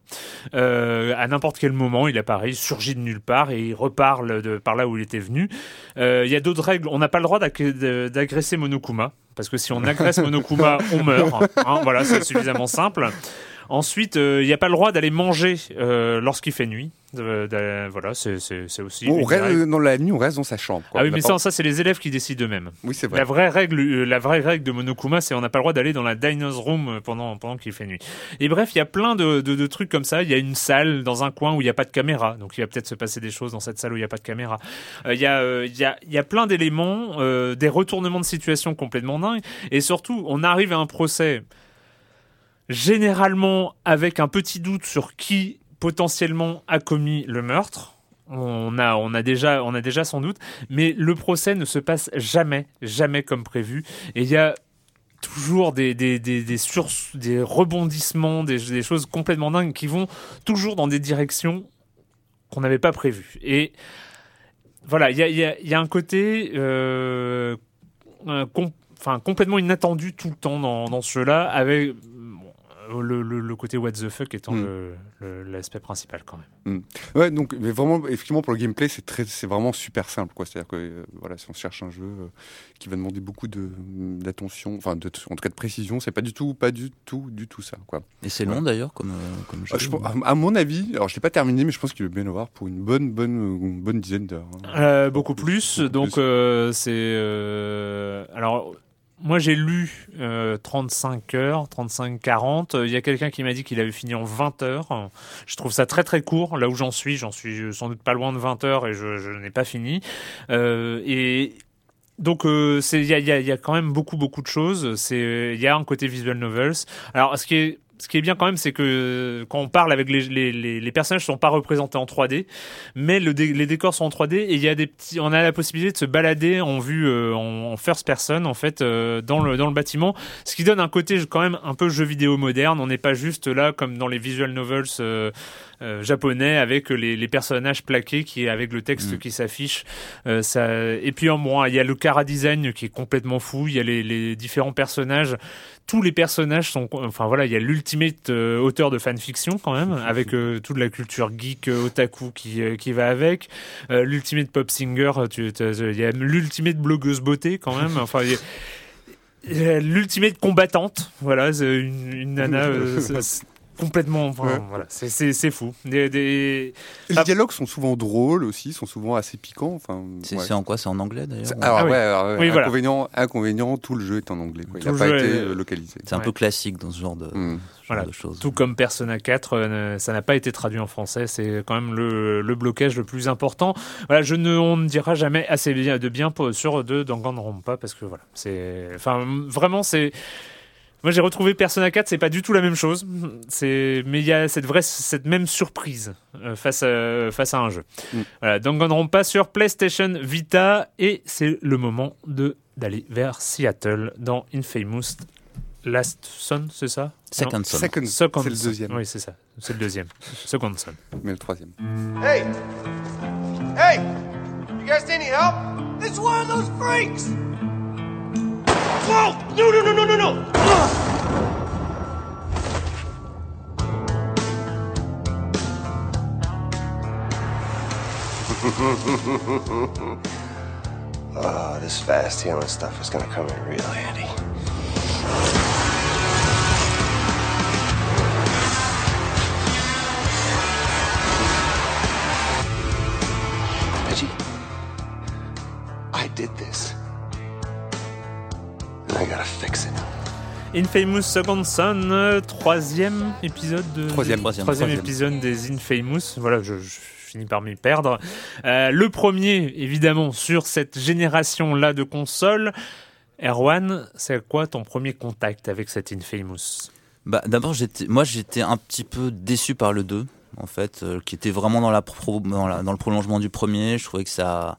A: Euh, À n'importe quel moment, il apparaît, il surgit de nulle part et il reparle de par là où il était venu. Euh, Il y a d'autres règles. On n'a pas le droit d'agresser Monokuma. Parce que si on agresse Monokuma, on meurt. Hein, voilà, c'est suffisamment simple. Ensuite, euh, il n'y a pas le droit d'aller manger euh, lorsqu'il fait nuit. Euh, voilà, c'est aussi.
C: on reste dans la nuit, on reste dans sa chambre. quoi.
A: Ah oui, mais ça, ça c'est les élèves qui décident eux-mêmes.
C: Oui, c'est vrai.
A: La vraie règle, la vraie règle de Monokuma, c'est on n'a pas le droit d'aller dans la diners room pendant pendant qu'il fait nuit. Et bref, il y a plein de, de, de trucs comme ça. Il y a une salle dans un coin où il n'y a pas de caméra, donc il va peut-être se passer des choses dans cette salle où il n'y a pas de caméra. Euh, Il y a euh, il y a il y a plein d'éléments, euh, des retournements de situation complètement dingues, et surtout, on arrive à un procès généralement avec un petit doute sur qui potentiellement a commis le meurtre. On a, on a déjà, on a déjà son doute, mais le procès ne se passe jamais, jamais comme prévu. Et il y a toujours des, des, des, rebondissements, des, choses complètement dingues qui vont toujours dans des directions qu'on n'avait pas prévues. Et voilà, il y a, un côté euh, complètement inattendu tout le temps dans, dans ce jeu-là, avec le, le, le, côté what the fuck étant mm. l'aspect principal quand même.
C: Mm. Ouais, donc mais vraiment, effectivement, pour le gameplay, c'est très, c'est vraiment super simple, quoi. C'est-à-dire que euh, voilà, si on cherche un jeu euh, qui va demander beaucoup de d'attention, enfin, de, en tout cas de précision, c'est pas du tout, pas du tout, du tout ça, quoi.
B: Et c'est long d'ailleurs comme, euh, comme jeu.
C: Je, à, à, mon avis, alors je l'ai pas terminé, mais je pense qu'il va bien avoir pour une bonne, bonne, une bonne dizaine d'heures.
A: Hein. beaucoup plus. Beaucoup donc c'est alors moi, j'ai lu euh, 35 heures, 35-40. Il y a quelqu'un qui m'a dit qu'il avait fini en 20 heures. Je trouve ça très très court. Là où j'en suis, j'en suis sans doute pas loin de 20 heures et je, je n'ai pas fini. Euh, et donc il y, a, y, a, y a quand même beaucoup beaucoup de choses. Il y a un côté visual novels. Alors ce qui est ce qui est bien quand même, c'est que quand on parle avec les, les, les, les personnages sont pas représentés en 3D, mais le les décors sont en 3D et il y a des petits, on a la possibilité de se balader en vue euh, en, first person en fait euh, dans le dans le bâtiment, ce qui donne un côté quand même un peu jeu vidéo moderne. On n'est pas juste là comme dans les visual novels. Euh, euh, japonais avec les, les, personnages plaqués qui avec le texte mm. qui s'affiche euh, ça et puis en moins il y a le cara design qui est complètement fou il y a les, les différents personnages tous les personnages sont enfin voilà il y a l'ultimate euh, auteur de fanfiction quand même avec euh, toute la culture geek euh, otaku qui qui va avec. L'ultimate pop singer il y a l'ultimate blogueuse beauté quand même. Enfin l'ultimate combattante. Voilà une, une nana complètement. Enfin, ouais. voilà, c'est fou. Des, des...
C: Les ah. dialogues sont souvent drôles aussi, sont souvent assez piquants. Enfin,
B: c'est ouais. en quoi? C'est en anglais d'ailleurs?
C: Alors, ah, ouais, alors, oui, inconvénient, voilà. inconvénient, tout le jeu est en anglais. Quoi. Il n'a pas été est... localisé.
B: C'est un peu classique dans ce genre de. Mmh.
A: Voilà. Tout comme Persona 4, euh, ça n'a pas été traduit en français. C'est quand même le, le, blocage le plus important. Voilà, je ne, on ne dira jamais assez bien, de bien sur de Danganronpa parce que voilà, c'est, enfin, vraiment, c'est moi, j'ai retrouvé Persona 4, c'est pas du tout la même chose. C'est, mais il y a cette vraie, cette même surprise euh, face à, face à un jeu. Mm. Voilà, Danganronpa sur PlayStation Vita et c'est le moment de d'aller vers Seattle dans Infamous Last Son, c'est ça?
B: Second Son.
C: Second,
A: Second
C: c'est le deuxième.
A: Oui, c'est ça. C'est le deuxième. Second Son.
C: Mais le troisième.
F: Hey, hey, you guys need any help? It's one of those freaks. Whoa! No, no, no, no, no, no! oh, this fast healing stuff is gonna come in real handy. Reggie, I did this. I gotta fix it.
A: Infamous Second Son, troisième épisode de
C: troisième,
A: troisième, troisième épisode des Infamous. Voilà, je, je finis par m'y perdre. Euh, le premier, évidemment, sur cette génération-là de consoles. Erwan, c'est quoi ton premier contact avec cette Infamous?
B: Bah, D'abord, j'étais, moi, j'étais un petit peu déçu par le 2, en fait, euh, qui était vraiment dans, la pro, dans, la, dans le prolongement du premier. Je trouvais que ça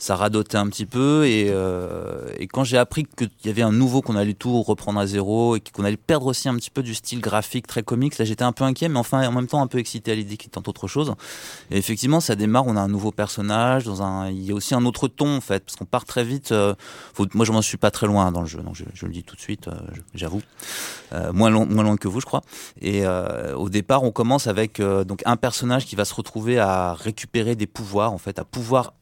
B: ça radotait un petit peu et, euh, et quand j'ai appris qu'il y avait un nouveau qu'on allait tout reprendre à zéro et qu'on allait perdre aussi un petit peu du style graphique très comique, là j'étais un peu inquiet mais enfin en même temps un peu excité à l'idée qu'il tente autre chose. Et effectivement ça démarre, on a un nouveau personnage, dans un, il y a aussi un autre ton en fait parce qu'on part très vite. Euh, faut, moi je m'en suis pas très loin dans le jeu donc je, je le dis tout de suite, euh, j'avoue, euh, moins loin, moins loin que vous je crois. Et euh, au départ on commence avec euh, donc un personnage qui va se retrouver à récupérer des pouvoirs en fait, à pouvoir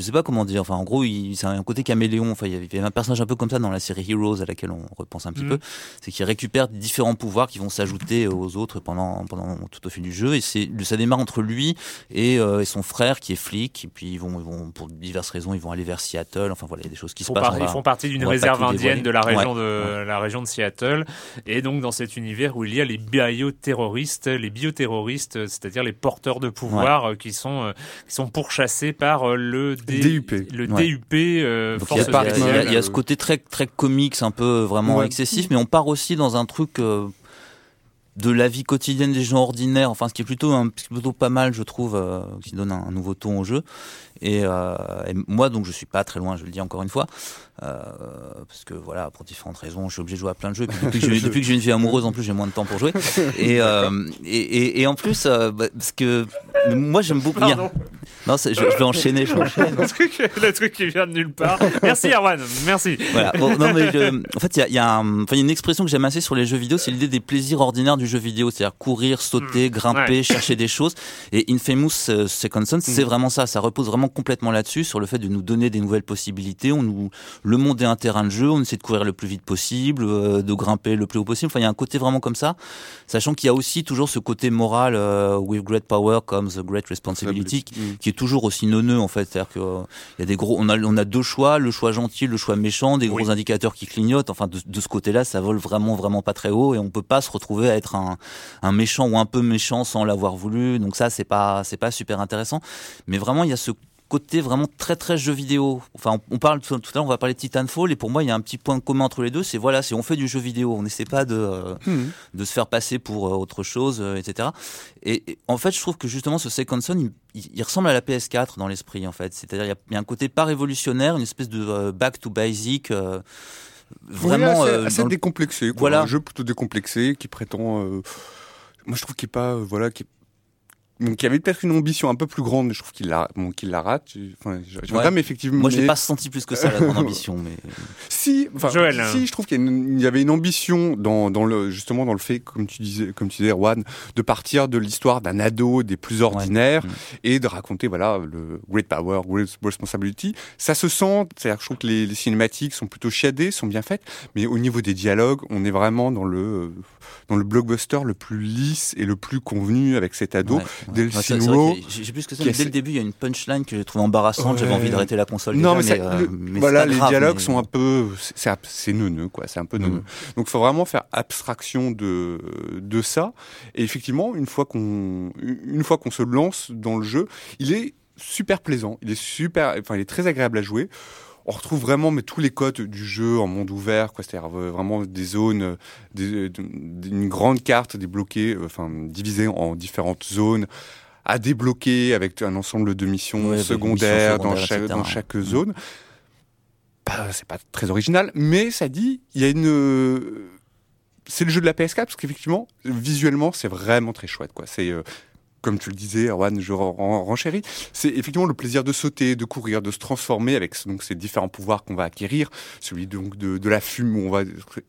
B: je sais pas comment dire. Enfin, en gros, c'est un côté caméléon. Enfin, il y avait un personnage un peu comme ça dans la série Heroes à laquelle on repense un petit mmh. peu. C'est qu'il récupère différents pouvoirs qui vont s'ajouter aux autres pendant, pendant tout au fil du jeu. Et c'est, ça démarre entre lui et, euh, et, son frère qui est flic. Et puis ils vont, ils vont, pour diverses raisons, ils vont aller vers Seattle. Enfin voilà, il y a des choses qui se passent.
A: Par, ils font partie d'une réserve indienne de la région ouais. de ouais. la région de Seattle. Et donc dans cet univers où il y a les bioterroristes, les bioterroristes, c'est-à-dire les porteurs de pouvoir ouais. qui sont, qui sont pourchassés par le DUP. Le DUP. Euh,
B: il y, a, y a ce côté très très comics, un peu vraiment excessif, mais on part aussi dans un truc de la vie quotidienne des gens ordinaires, enfin ce qui est plutôt un, plutôt pas mal je trouve, euh, qui donne un, nouveau ton au jeu. Et, euh, et, moi donc je suis pas très loin, je le dis encore une fois, euh, parce que voilà, pour différentes raisons, je suis obligé de jouer à plein de jeux. depuis, que j'ai une vie amoureuse, en plus, j'ai moins de temps pour jouer. Et, euh, et, et, en plus, bah, parce que moi, j'aime beaucoup. Non, je, je, vais enchaîner. Je vais enchaîner
A: le, truc, qui vient de nulle part. Merci, Erwan. Merci.
B: Voilà. non, mais en fait, il y a, y, a y a, une expression que j'aime assez sur les jeux vidéo, c'est l'idée des plaisirs ordinaires du jeu vidéo, c'est-à-dire courir, sauter, hmm. grimper, chercher des choses. Et Infamous Second Son, c'est hmm. vraiment ça. Ça repose vraiment complètement là-dessus, sur le fait de nous donner des nouvelles possibilités. On nous le monde est un terrain de jeu, on essaie de courir le plus vite possible, euh, de grimper le plus haut possible. Enfin, il y a un côté vraiment comme ça, sachant qu'il y a aussi toujours ce côté moral euh, with great power comes a great responsibility, qui est toujours aussi neuneux en fait. C'est-à-dire qu'il euh, y a des gros, on a, on a deux choix, le choix gentil, le choix méchant, des gros indicateurs qui clignotent. Enfin, de, de ce côté-là, ça vole vraiment, vraiment pas très haut, et on peut pas se retrouver à être un, un méchant ou un peu méchant sans l'avoir voulu. Donc ça, c'est pas, c'est pas super intéressant. Mais vraiment, il y a ce côté vraiment très très jeu vidéo. Enfin, on, parle tout, à l'heure, on va parler de Titanfall et pour moi, il y a un petit point commun entre les deux, c'est voilà, si on fait du jeu vidéo, on n'essaie pas de euh, hmm. de se faire passer pour euh, autre chose, euh, etc. Et, en fait, je trouve que justement ce Second Son, il, ressemble à la PS4 dans l'esprit en fait. C'est-à-dire, il, y, a un côté pas révolutionnaire, une espèce de back to basic. vraiment
C: assez, décomplexé. Voilà, un jeu plutôt décomplexé qui prétend. moi, je trouve qu'il est pas voilà qui il y avait peut-être une ambition un peu plus grande, mais je trouve qu'il la, bon, qu'il la rate. Enfin, je, ouais. effectivement.
B: Moi, j'ai pas senti plus que ça la grande ambition, mais.
C: Si, enfin, Joël, si, je trouve qu'il y, avait une ambition dans, dans le, justement dans le fait, comme tu disais, comme tu disais, Erwan, de partir de l'histoire d'un ado des plus ordinaires mm. et de raconter, voilà, le great power, great responsibility. Ça se sent, c'est-à-dire, je trouve que les, les, cinématiques sont plutôt chiadées, sont bien faites, mais au niveau des dialogues, on est vraiment dans le, dans le blockbuster le plus lisse et le plus convenu avec cet ado dès le
B: J'ai plus que ça, dès le début, il y a une punchline que j'ai trouvé embarrassante. J'avais envie d'arrêter la console.
C: Non, mais, euh, voilà, les dialogues sont un peu, c'est neuneux, quoi. C'est un peu neuneux. Mm. Donc, il faut vraiment faire abstraction de de ça. Et effectivement, une fois qu'on qu'on se lance dans le jeu, il est super plaisant. Il est super, enfin, il est très agréable à jouer on retrouve vraiment mais tous les codes du jeu en monde ouvert, quoi. C'est-à-dire euh, vraiment des zones, des, une grande carte débloquée, euh, enfin divisée en différentes zones à débloquer avec un ensemble de missions secondaires, dans chaque, dans chaque mm. zone. Bah, c'est pas très original, mais ça dit, il y a une c'est le jeu de la PS4 parce qu'effectivement visuellement c'est vraiment très chouette quoi c'est euh, comme tu le disais, Erwan, je renchéris, c'est effectivement le plaisir de sauter, de courir, de se transformer avec donc ces différents pouvoirs qu'on va acquérir. Celui donc de, de, la fumée, où on va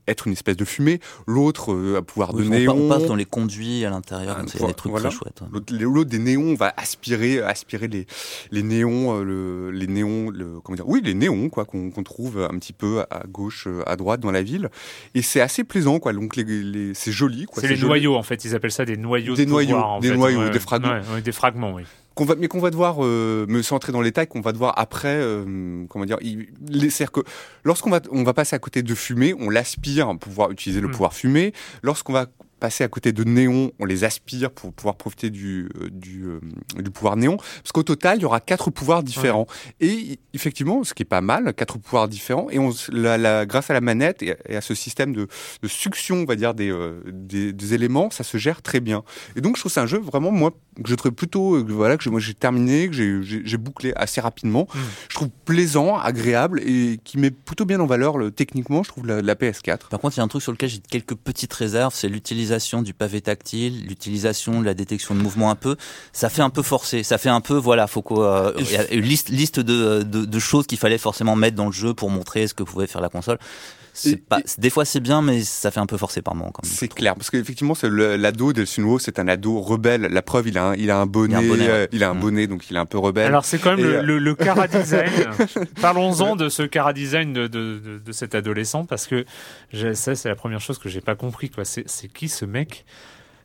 C: être une espèce de fumée. L'autre, euh, un pouvoir de néon.
B: On passe dans les conduits à l'intérieur, ah, c'est des trucs très chouettes.
C: L'autre des néons, on va aspirer, aspirer les, les néons, euh, le, les néons, le, comment dire, oui, les néons quoi, qu'on trouve un petit peu à gauche, à droite dans la ville. Et c'est assez plaisant, quoi. Donc les, les c'est joli, quoi.
A: C'est les noyaux, en fait. Ils appellent ça des noyaux.
C: Des
A: de
C: noyaux,
A: pouvoir,
C: des noyaux, des fragments.
A: des fragments, oui.
C: Qu'on va, mais qu'on va devoir euh, me centrer dans les tailles, qu'on va devoir après, euh, comment dire, c'est-à-dire que lorsqu'on va, on va passer à côté de fumée, on l'aspire pour pouvoir utiliser le mm. pouvoir fumée. Lorsqu'on va passer à côté de néons, on les aspire pour pouvoir profiter du, euh, du, euh, du pouvoir néon. Parce qu'au total, il y aura quatre pouvoirs différents. Et effectivement, ce qui est pas mal, quatre pouvoirs différents. Et on, la, la, grâce à la manette et, à ce système de, de succion, on va dire, des, des, des, éléments, ça se gère très bien. Et donc, je trouve c'est un jeu vraiment, moi, que je trouve plutôt, voilà, que moi j'ai terminé, que j'ai bouclé assez rapidement. Mmh. Je trouve plaisant, agréable et qui met plutôt bien en valeur le, techniquement, je trouve, la, la PS4.
B: Par contre, il y a un truc sur lequel j'ai quelques petites réserves, c'est l'utilisation du pavé tactile, l'utilisation de la détection de mouvement un peu, ça fait un peu forcé. Ça fait un peu, voilà, faut qu'il euh, y a une liste, liste de, de, de choses qu'il fallait forcément mettre dans le jeu pour montrer ce que pouvait faire la console. Pas, des fois c'est bien, mais ça fait un peu forcé par moment.
C: C'est clair, parce qu'effectivement, l'ado de Sunwo, c'est un ado rebelle. La preuve, il a un, il a un bonnet, il a un bonnet, euh, mm. donc il est un peu rebelle.
A: Alors c'est quand même le, euh, le, cara design. Parlons-en de ce cara design de, de, de, cet adolescent, parce que ça, c'est la première chose que j'ai pas compris. Quoi. C'est, qui ce mec?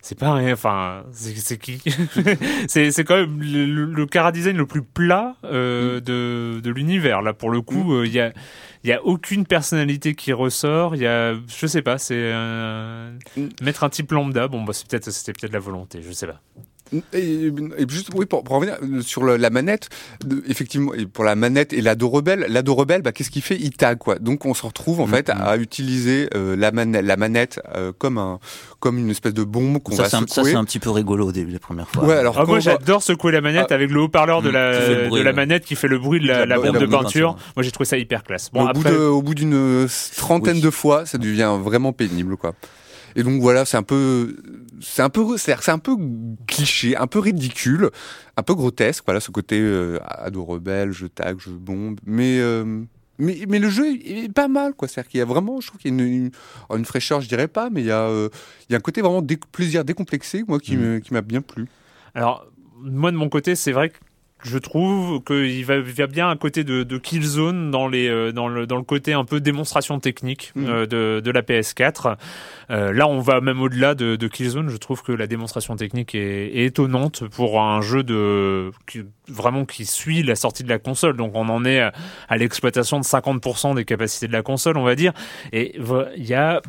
A: C'est pas rien. Enfin, c'est qui? C'est quand même le, le cara design le plus plat euh, mm. de, de l'univers. Là, pour le coup, mm. il y a il y a aucune personnalité qui ressort. Il y a, je sais pas, c'est mettre un type lambda. Bon, bah, c'est peut-être, c'était peut-être la volonté, je sais pas.
C: Et, et juste, oui, pour, pour revenir sur le- la manette, de- effectivement, et pour la manette et l'ado rebelle, l'ado rebelle, bah, qu'est-ce qu'il fait? Il tag, quoi. Donc, on se retrouve, en fait, à utiliser euh, la, manette, la manette euh, comme, un, comme une espèce de bombe qu'on
B: Ça,
C: va
B: c'est un, ça,
C: secouer.
B: c'est un petit peu rigolo au début, les premières fois.
C: Ouais, alors,
A: Ah, moi j'adore secouer la manette
C: Ah.
A: avec le haut-parleur de
B: Mmh,
A: la,
B: bruit,
A: de la manette qui fait le bruit de la,
C: La
A: la
C: bo-
A: bombe
C: la
A: de peinture.
B: peinture.
A: Moi j'ai trouvé ça hyper classe.
C: au,
A: Bon
C: bout
A: après,
C: de- au bout d'une trentaine
B: Oui.
C: de fois, ça devient vraiment pénible, quoi. Et donc voilà, c'est un peu, c'est un peu, c'est un peu cliché, un peu ridicule, un peu grotesque. Voilà, ce côté euh, ado rebelle, je tag, je bombe, mais euh, mais mais le jeu est pas mal, quoi. C'est-à-dire qu'il y a vraiment, je trouve qu'il y a une, une, une fraîcheur, je dirais pas, mais il y a euh, il y a un côté vraiment dé- plaisir décomplexé, moi, qui
B: Mm.
C: qui m'a bien plu.
A: Alors, moi de mon côté, c'est vrai que je trouve qu'il va, va bien à côté de, de Killzone dans, les, euh, dans, le, dans le côté un peu démonstration technique
C: Mm.
A: euh, de, de la PS4. Euh, là, on va même au-delà de, de Killzone. Je trouve que la démonstration technique est, est étonnante pour un jeu de qui, vraiment qui suit la sortie de la console. Donc, on en est à, à l'exploitation de 50% des capacités de la console, on va dire. Et il y a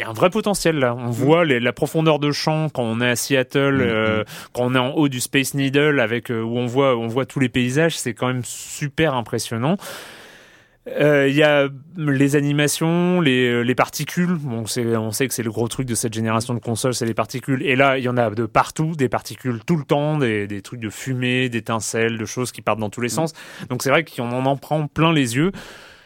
A: y a un vrai potentiel là. On voit les- la profondeur de champ quand on est à Seattle, euh, quand on est en haut du Space Needle, avec euh, où on voit on voit tous les paysages. C'est quand même super impressionnant. Euh, Il y a les animations, les, les particules. Bon, on sait que c'est le gros truc de cette génération de consoles, c'est les particules. Et là, il y en a de partout, des particules tout le temps, des, des trucs de fumée, d'étincelles, de choses qui partent dans tous les sens. Donc c'est vrai qu'on en en prend plein les yeux.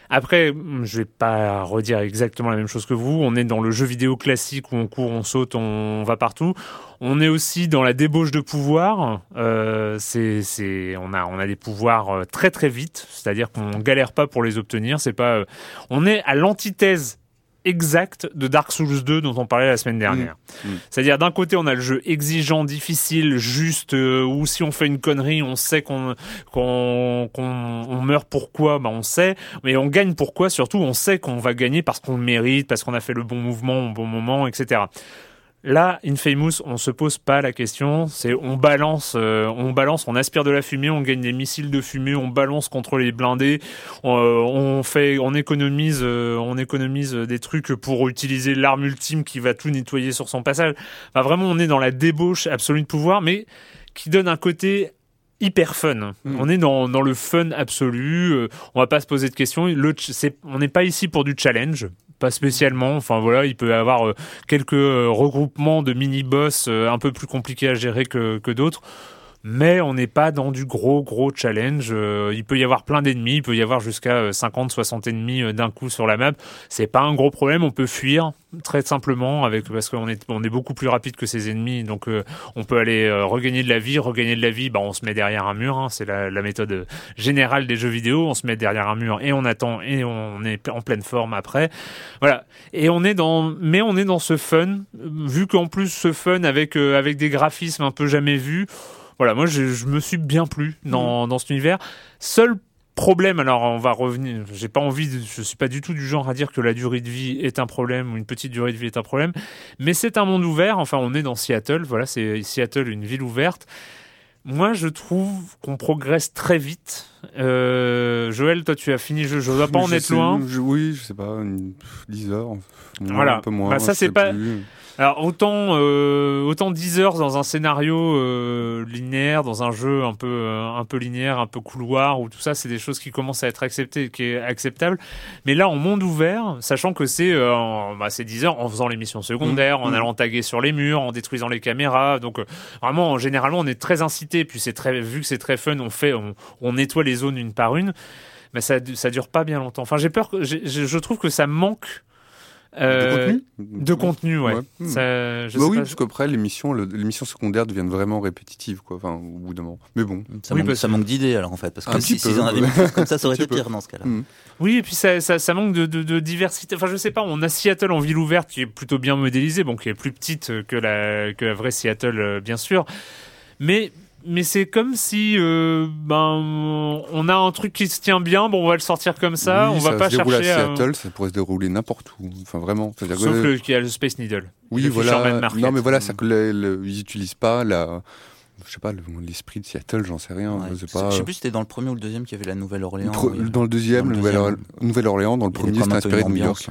A: Après, je vais pas redire exactement la même chose que vous. On est dans le jeu vidéo classique où on court, on saute, on va partout. On est aussi dans la débauche de pouvoir. Euh, c'est, on a, on a des pouvoirs euh, très très vite. C'est-à-dire qu'on galère pas pour les obtenir. C'est pas, euh, on est à l'antithèse exacte de Dark Souls 2 dont on parlait la semaine dernière.
C: Mmh. Mmh.
A: C'est-à-dire d'un côté on a le jeu exigeant, difficile, juste, euh, où si on fait une connerie, on sait qu'on qu'on qu'on on meurt pourquoi, bah on sait, mais on gagne pourquoi surtout, on sait qu'on va gagner parce qu'on le mérite, parce qu'on a fait le bon mouvement au bon moment, etc. Là, Infamous, on se pose pas la question. C'est on balance, euh, on balance, on aspire de la fumée, on gagne des missiles de fumée, on balance contre les blindés, on, euh, on fait, on économise, euh, on économise des trucs pour utiliser l'arme ultime qui va tout nettoyer sur son passage. Enfin, vraiment, on est dans la débauche absolue de pouvoir, mais qui donne un côté hyper fun.
C: Mm.
A: On est dans, dans le fun absolu. euh, on va pas se poser de questions. Le, c'est, on n'est pas ici pour du challenge. Pas spécialement. Enfin voilà, il peut y avoir euh, quelques euh, regroupements de mini-boss euh, un peu plus compliqués à gérer que, que d'autres. Mais on n'est pas dans du gros gros challenge. Euh, il peut y avoir plein d'ennemis, il peut y avoir jusqu'à euh, 50, 60 ennemis euh, d'un coup sur la map. C'est pas un gros problème, on peut fuir très simplement avec parce qu'on est on est beaucoup plus rapide que ses ennemis, donc euh, on peut aller euh, regagner de la vie, regagner de la vie. Bah on se met derrière un mur, hein, c'est la, la méthode générale des jeux vidéo. On se met derrière un mur et on attend et on est en pleine forme après. Voilà. Et on est dans, mais on est dans ce fun, vu qu'en plus ce fun avec euh, avec des graphismes un peu jamais vus. Voilà, moi je, je me suis bien plu dans, dans cet univers. Seul problème, alors on va revenir. J'ai pas envie, de, je suis pas du tout du genre à dire que la durée de vie est un problème ou une petite durée de vie est un problème, mais c'est un monde ouvert. Enfin, on est dans Seattle. Voilà, c'est Seattle, une ville ouverte. Moi, je trouve qu'on progresse très vite. Euh, Joël, toi, tu as fini. Je, je dois pas en être
C: sais-
A: loin.
C: je- oui, je sais pas, une, 10 heures, moins,
A: Voilà.
C: un peu moins.
A: Bah, ça, c'est pas-
C: plus.
A: Alors autant euh, autant 10 heures dans un scénario euh, linéaire, dans un jeu un peu euh, un peu linéaire, un peu couloir ou tout ça, c'est des choses qui commencent à être acceptées, qui est acceptable. Mais là en monde ouvert, sachant que c'est euh, bah, c'est 10 heures en faisant les missions secondaires, en
C: Mmh.
A: allant taguer sur les murs, en détruisant les caméras. Donc euh, vraiment généralement on est très incité. Puis c'est très vu que c'est très fun, on fait on, on nettoie les zones une par une. Mais ça ça dure pas bien longtemps. Enfin j'ai peur que je trouve que ça manque.
C: De
A: euh,
C: contenu
A: de contenu, ouais.
C: Ouais. Hmm.
A: Ça, je
C: bah
A: sais
C: oui,
A: pas.
C: parce qu'après, les missions secondaires deviennent vraiment répétitives, quoi, enfin, au bout d'un moment. Mais bon.
B: Ça,
A: Oui,
B: manque,
A: parce
B: ça
A: que-
B: manque d'idées alors en fait, parce que si,
C: peu,
B: en avaient
C: ouais.
B: comme ça, ça aurait été
C: peu.
B: pire dans ce cas-là.
C: Mm.
A: Oui, et puis ça, ça, ça manque de, de, de diversité. Enfin, je sais pas, on a Seattle en ville ouverte qui est plutôt bien modélisée, bon, qui est plus petite que la, que la vraie Seattle, euh, bien sûr. Mais, mais c'est comme si, euh, ben, on a un truc qui se tient bien, bon, on va le sortir comme ça,
C: Oui,
A: on va pas
C: se
A: chercher
C: à
A: à.
C: Seattle, ça pourrait se dérouler n'importe où. Enfin, vraiment.
A: Sauf
C: que-
A: le, qu'il y a le Space Needle.
C: Oui, voilà. Non, mais voilà, ça que ils utilisent pas la. Je sais pas, le- l'esprit de Seattle, j'en sais rien.
B: Ouais.
C: Je sais
B: Je
C: pas.
B: sais plus si c'était dans le premier ou le deuxième qu'il y avait la Nouvelle-Orléans.
C: Dans le deuxième,
B: dans le
C: Nouvelle-
B: deuxième.
C: Nouvelle-Orléans, dans le
B: il y avait
C: premier, c'était inspiré de New York.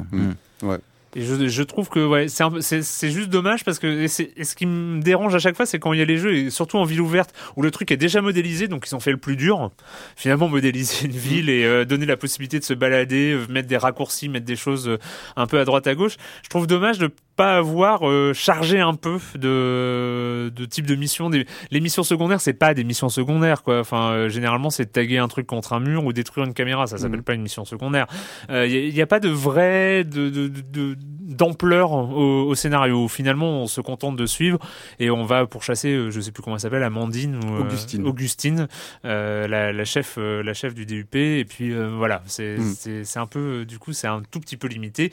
A: Et je, je trouve que ouais, c'est un peu- c'est c'est juste dommage parce que et c'est- et ce qui me dérange à chaque fois, c'est quand il y a les jeux, et surtout en ville ouverte, où le truc est déjà modélisé, donc ils ont fait le plus dur. Finalement, modéliser une ville et euh, donner la possibilité de se balader, euh, mettre des raccourcis, mettre des choses euh, un peu à droite à gauche. Je trouve dommage de pas avoir euh, chargé un peu de, de type de mission. Des, les missions secondaires, c'est pas des missions secondaires, quoi. Enfin, euh, généralement, c'est de taguer un truc contre un mur ou détruire une caméra. Ça s'appelle pas une mission secondaire. Il n'y a, pas de vrai de, de- de- de- d'ampleur au, au scénario. Finalement, on se contente de suivre et on va pour chasser, euh, je sais plus comment elle s'appelle, Amandine ou euh,
C: Augustine.
A: Augustine, euh, la, la chef, la chef du DUP. Et puis voilà, c'est,
C: Mm.
A: c'est, un peu, du coup, c'est un tout petit peu limité,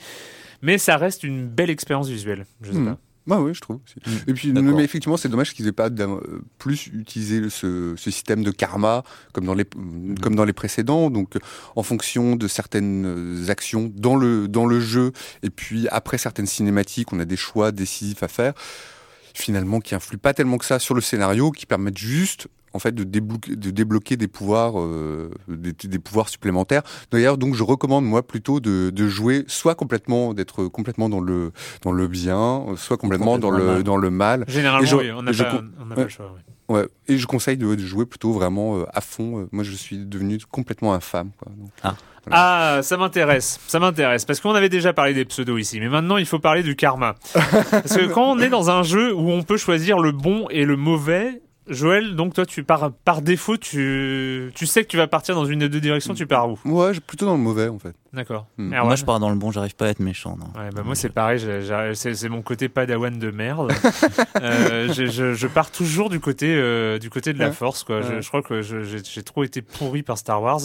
A: mais ça reste une belle expérience visuelle. Je sais
C: Mm.
A: pas.
C: Bah oui, je trouve. aussi. Et puis, mais effectivement, c'est dommage qu'ils aient pas euh, plus utilisé ce, ce système de karma comme dans les comme dans les précédents. Donc, en fonction de certaines euh, actions dans le dans le jeu, et puis après certaines cinématiques, on a des choix décisifs à faire. Finalement, qui influent pas tellement que ça sur le scénario, qui permettent juste en fait de débloquer, de débloquer des pouvoirs euh, des, des pouvoirs supplémentaires. D'ailleurs, donc je recommande moi plutôt de, de jouer soit complètement d'être complètement dans le dans le bien, soit complètement dans le
B: mal.
C: dans le mal.
A: Généralement,
C: je-
A: oui, on n'a pas, le choix. oui.
C: Ouais, et je conseille de, de jouer plutôt vraiment euh, à fond. Euh, Moi, je suis devenu complètement infâme. Quoi. Donc,
A: Ah, ça m'intéresse, ça m'intéresse, parce qu'on avait déjà parlé des pseudos ici, mais maintenant il faut parler du karma. Parce que quand on est dans un jeu où on peut choisir le bon et le mauvais, Joël, donc toi, tu par, par défaut, tu, tu sais que tu vas partir dans une des deux directions, tu pars où?
C: Ouais, plutôt dans le mauvais en fait.
A: D'accord. Erwan
B: Moi, je pars dans le bon, j'arrive pas à être méchant. non.
A: Ouais, bah moi c'est pareil, c'est mon côté padawan de merde. Euh, je, je, je pars toujours du côté euh, du côté de la
C: Ouais.
A: force quoi. Je,
C: Ouais.
A: je crois que j'ai trop été pourri par Star Wars.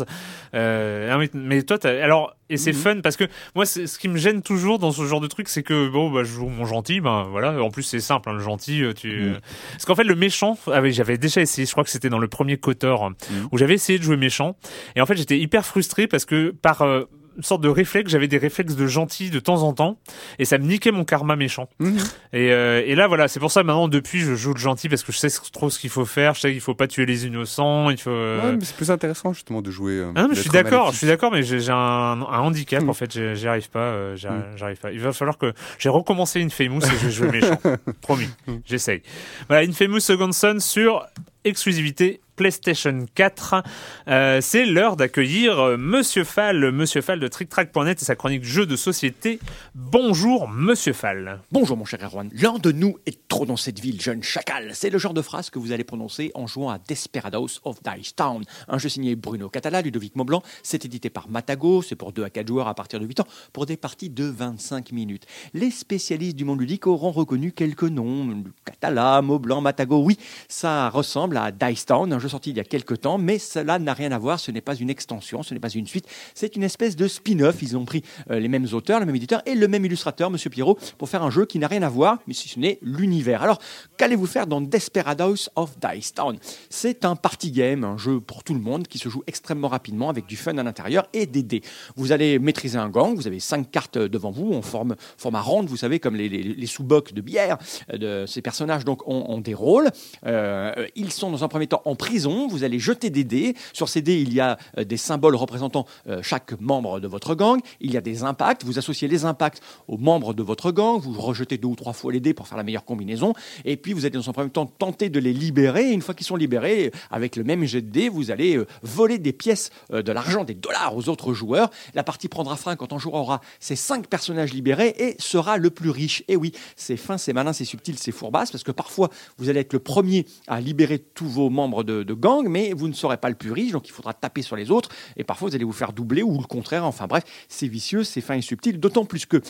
A: Euh, ah oui, mais toi alors et c'est
C: Mhm.
A: fun parce que moi ce qui me gêne toujours dans ce genre de truc c'est que bon bah je joue mon gentil ben voilà en plus c'est simple hein, le gentil euh, tu
C: Mhm.
A: parce qu'en fait le méchant ah j'avais déjà essayé je crois que c'était dans le premier Kotor
C: Mhm.
A: où j'avais essayé de jouer méchant et en fait j'étais hyper frustré parce que par euh, une sorte de réflexe, j'avais des réflexes de gentil de temps en temps, et ça me niquait mon karma méchant.
C: Mhm.
A: Et, euh, et là, voilà, c'est pour ça maintenant depuis, je joue le gentil parce que je sais trop ce qu'il faut faire, je sais qu'il faut pas tuer les innocents, il faut. euh,
C: Ouais, mais c'est plus intéressant justement de jouer. euh,
A: ah non, mais je suis d'accord, je suis d'accord, mais j'ai un, un handicap
C: Mm.
A: en fait, j'y arrive pas, j'arrive pas. Il va falloir que j'ai recommencé Infamous et je jouer méchant, promis, j'essaye. Voilà, Infamous Second Son sur exclusivité PlayStation 4. Euh, c'est l'heure d'accueillir euh, Monsieur Fall, Monsieur Fall de TrickTrack.net et sa chronique jeux de société. Bonjour Monsieur Fall.
G: Bonjour mon cher Erwan. L'un de nous est trop dans cette ville, jeune chacal. C'est le genre de phrase que vous allez prononcer en jouant à Desperados of Dice Town, un jeu signé Bruno Catala, Ludovic Maublanc. C'est édité par Matago, c'est pour 2 à 4 joueurs à partir de 8 ans, pour des parties de 25 minutes. Les spécialistes du monde ludique auront reconnu quelques noms, Catala, Maublanc, Matago. Oui, ça ressemble à Dice Town, sorti il y a quelques temps, mais cela n'a rien à voir, ce n'est pas une extension, ce n'est pas une suite, c'est une espèce de spin-off. Ils ont pris euh, les mêmes auteurs, le même éditeur et le même illustrateur, Monsieur Pierrot, pour faire un jeu qui n'a rien à voir, mais si ce n'est l'univers. Alors, qu'allez-vous faire dans Desperados of Dice Town? C'est un party game, un jeu pour tout le monde qui se joue extrêmement rapidement avec du fun à l'intérieur et des dés. Vous allez maîtriser un gang, vous avez cinq cartes devant vous, on forme, forme à vous savez, comme les, sous-bocs de bière euh, de ces personnages donc ont, ont des rôles. Euh, ils sont dans un premier temps en prison, vous allez jeter des dés. Sur ces dés, il y a euh, des symboles représentant euh, chaque membre de votre gang. Il y a des impacts, vous associez les impacts aux membres de votre gang, vous rejetez deux ou trois fois les dés pour faire la meilleure combinaison. Et puis vous allez dans un premier temps tenter de les libérer. Une fois qu'ils sont libérés, avec le même jet de dés, vous allez euh, voler des pièces de l'argent, des dollars aux autres joueurs. La partie prendra fin quand un joueur aura ses cinq personnages libérés et sera le plus riche. Et oui, c'est fin, c'est malin, c'est subtil, c'est fourbasse, parce que parfois vous allez être le premier à libérer tous vos membres de, de gang, mais vous ne serez pas le plus riche, donc il faudra taper sur les autres. Et parfois vous allez vous faire doubler ou le contraire. Enfin bref, c'est vicieux, c'est fin et subtil, d'autant plus que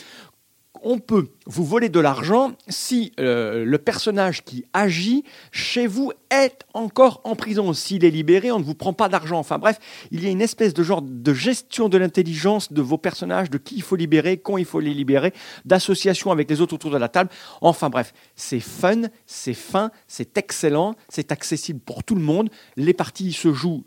G: on peut vous voler de l'argent si euh, le personnage qui agit chez vous est encore en prison. S'il est libéré, on ne vous prend pas d'argent. Enfin bref, il y a une espèce de genre de gestion de l'intelligence de vos personnages, de qui il faut libérer, quand il faut les libérer, d'association avec les autres autour de la table. Enfin bref, c'est fun, c'est fin, c'est excellent, c'est accessible pour tout le monde. Les parties se jouent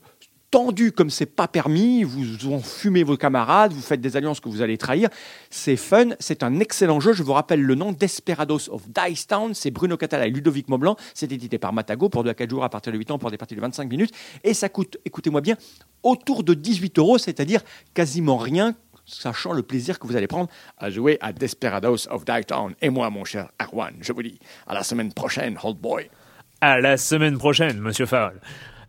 G: tendu comme c'est pas permis, vous en fumez vos camarades, vous faites des alliances que vous allez trahir. C'est fun, c'est un excellent jeu. Je vous rappelle le nom Desperados of Dice Town. C'est Bruno Catala et Ludovic Maublanc. C'est édité par Matago pour 2 à 4 jours à partir de 8 ans pour des parties de 25 minutes. Et ça coûte, écoutez-moi bien, autour de 18 euros, c'est-à-dire quasiment rien sachant le plaisir que vous allez prendre à jouer à Desperados of Daytown. Et moi, mon cher Arwan, je vous dis à la semaine prochaine, Old Boy.
A: À la semaine prochaine, monsieur Farrell.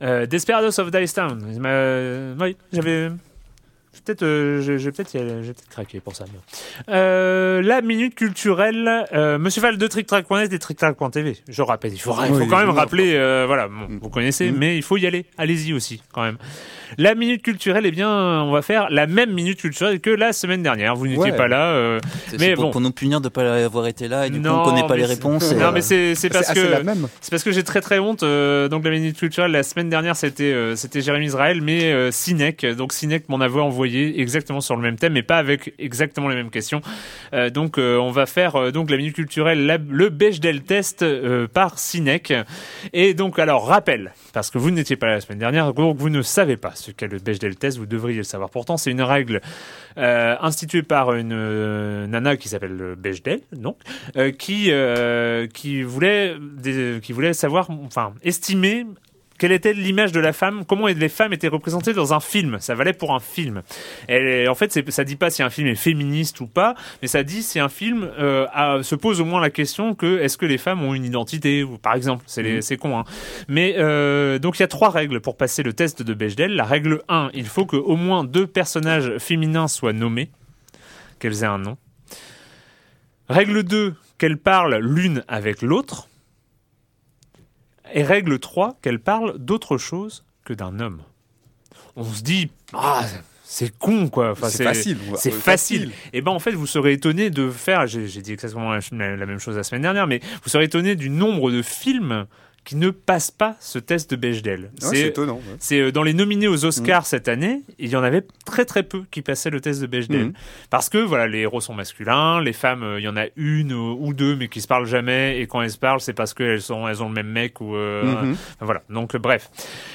A: Euh, Desperados of Dice Town. Il m'a- Oui, j'avais. Peut-être, euh, je, je vais peut-être, y aller- je vais peut-être craquer pour ça. mais- Euh, la minute culturelle, euh, Monsieur Val de TrickTrack.net et TrickTrack.tv. Je rappelle, il faut, il faut
C: Oui,
A: quand même rappeler, euh, voilà, bon,
C: Mm.
A: vous connaissez,
C: Mm.
A: mais il faut y aller. Allez-y aussi, quand même. La minute culturelle, eh bien, on va faire la même minute culturelle que la semaine dernière. Vous n'étiez
C: Ouais.
A: pas là. euh,
B: C'est
A: Mais
B: pour,
A: bon.
B: pour nous punir de ne pas avoir été là et du coup
A: Non,
B: on connaît pas les réponses.
A: non,
B: euh,
A: mais c'est c'est parce
C: ah,
A: que c'est parce que j'ai très très honte. euh, donc la minute culturelle la semaine dernière c'était euh, c'était Jérémy Israël, mais euh, Sinek. Donc Sinek m'en avait envoyé exactement sur le même thème, mais pas avec exactement les mêmes questions. Euh, donc euh, on va faire euh, donc la minute culturelle, la- le Bechdel test euh, par Sinek. Et donc alors rappel, parce que vous n'étiez pas là la semaine dernière, donc vous ne savez pas ce qu'est le Bechdel test. Vous devriez le savoir. Pourtant c'est une règle euh, instituée par une euh, nana qui s'appelle euh, Bechdel, donc qui qui voulait qui voulait savoir, enfin estimer quelle était l'image de la femme, comment les femmes étaient représentées dans un film? Ça valait pour un film. Et en fait, ça dit pas si un film est féministe ou pas, mais ça dit si un film euh, a- se pose au moins la question que est-ce que les femmes ont une identité, ou par exemple. C'est c'est con, hein. Mais euh, donc il y a trois règles pour passer le test de Bechdel. La règle 1, il faut que au moins deux personnages féminins soient nommés, qu'elles aient un nom. Règle 2, qu'elles parlent l'une avec l'autre. Et règle 3, qu'elles parlent d'autre chose que d'un homme. On se dit, ah, c'est con quoi. Enfin,
C: C'est facile.
A: C'est
C: Euh,
A: facile. Et ben en fait, vous serez étonné de faire. J'ai j'ai dit exactement la, la même chose la semaine dernière, mais vous serez étonné du nombre de films qui ne passent pas ce test de Bechdel.
C: Ouais, c'est étonnant. ouais.
A: C'est euh, dans les nominés aux
C: Mm.
A: Oscars cette année, il y en avait très très peu qui passaient le test de Bechdel.
C: Mhm.
A: Parce que voilà, les héros sont masculins, les femmes, euh, il y en a une ou deux, mais qui se parlent jamais. Et quand elles se parlent, c'est parce qu'elles sont, elles ont le même mec ou euh,
C: Mhm.
A: enfin, voilà. Donc bref.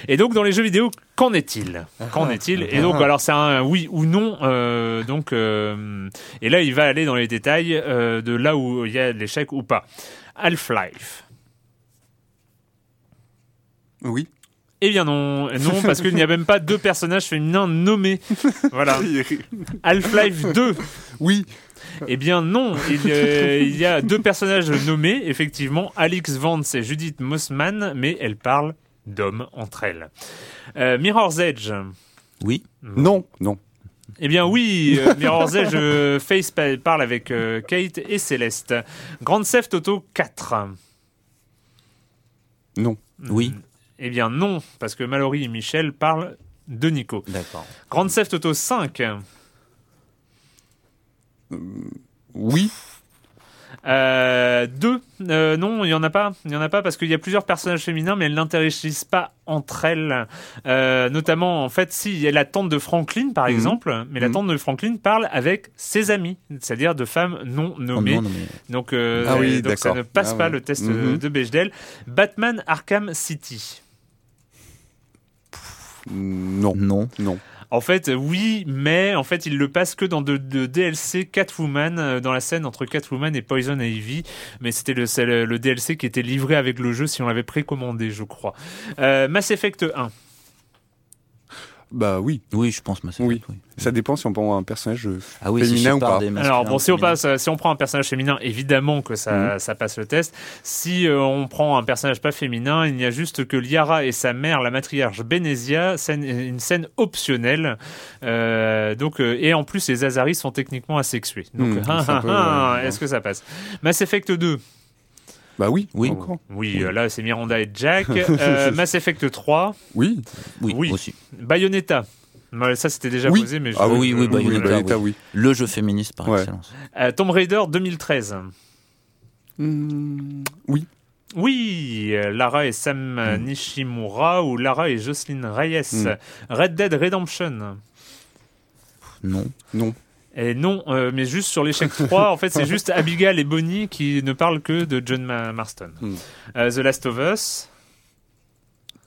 A: Et donc dans les jeux vidéo, qu'en est-il? Qu'en est-il? Et donc alors c'est un oui ou non. euh, donc euh, et là il va aller dans les détails de là où il y a l'échec ou pas. Half-Life.
C: Oui.
A: Eh bien non, non parce qu'il n'y a même pas deux personnages féminins nommés. Voilà. Half-Life 2.
C: Oui.
A: Eh bien non, il, euh, il y a deux personnages nommés, effectivement, Alix Vance et Judith Mossman, mais elles parlent d'hommes entre elles. Euh, Mirror's Edge.
B: Oui.
C: Non. Non.
A: Eh bien oui, euh, Mirror's Edge, euh, Face pa- parle avec Kate et Céleste. Grand Theft Auto 4.
C: Non.
B: Oui.
A: Eh bien non, parce que Mallory et Michel parlent de Nico.
B: D'accord.
A: Grand Theft Auto 5.
C: Oui.
A: Euh, deux. Euh, non, il y en a pas. Il y en a pas parce qu'il y a plusieurs personnages féminins, mais elles n'interagissent pas entre elles. Euh, notamment, en fait, si il y a la tante de Franklin, par
C: Mhm.
A: exemple, mais la
C: Mhm.
A: tante de Franklin parle avec ses amis, c'est-à-dire de femmes non
B: Oh,
A: nommées.
B: non, non, mais-
A: Donc, euh,
C: Ah oui,
A: donc ça ne passe
C: Ah
A: pas le test
C: Mhm.
A: euh, de Bechdel. Batman Arkham City.
C: Non.
B: Non.
C: Non.
A: En fait, oui, mais en fait, il le passe que dans de, de DLC Catwoman, euh, dans la scène entre Catwoman et Poison Ivy. Mais c'était le, le DLC qui était livré avec le jeu si on l'avait précommandé, je crois. Euh, Mass Effect 1.
C: Bah oui.
B: Oui, je pense, Mass
C: Oui.
B: Effect, oui.
C: Ça dépend si on prend un personnage euh,
B: Ah oui,
C: féminin
B: si
C: ou pas.
A: Alors bon, si on passe, euh, si on prend un personnage féminin, évidemment que ça, ça passe le test. Si euh, on prend un personnage pas féminin, il n'y a juste que Liara et sa mère, la matriarche Benezia, scène, une scène optionnelle. Euh, donc euh, et en plus les Azaris sont techniquement asexués. Donc
C: Hmm,
A: ah, ah, ah, est-ce que ça passe? Mass Effect 2.
C: Bah oui.
B: Oui.
C: Encore.
A: Oui, euh, là c'est Miranda et Jack. Euh, Mass Effect 3.
C: Oui.
B: Oui,
A: Oui.
B: aussi.
A: Bayonetta. Ça c'était déjà
C: Oui.
A: posé, mais je-
C: Ah
B: oui, oui, Bayonetta,
C: Bayonetta,
B: oui.
C: oui.
B: Le jeu féministe par
C: Ouais.
B: excellence.
A: Euh, Tomb Raider 2013.
C: Hmm, Oui.
A: Oui, Lara et Sam euh, Nishimura ou Lara et Jocelyn Reyes.
C: Mm.
A: Red Dead Redemption.
B: Non.
C: Non.
A: Et non, euh, mais juste sur l'échec 3, en fait, c'est juste Abigail et Bonnie qui ne parlent que de John Ma- Marston.
C: Mm.
A: Euh, The Last of Us.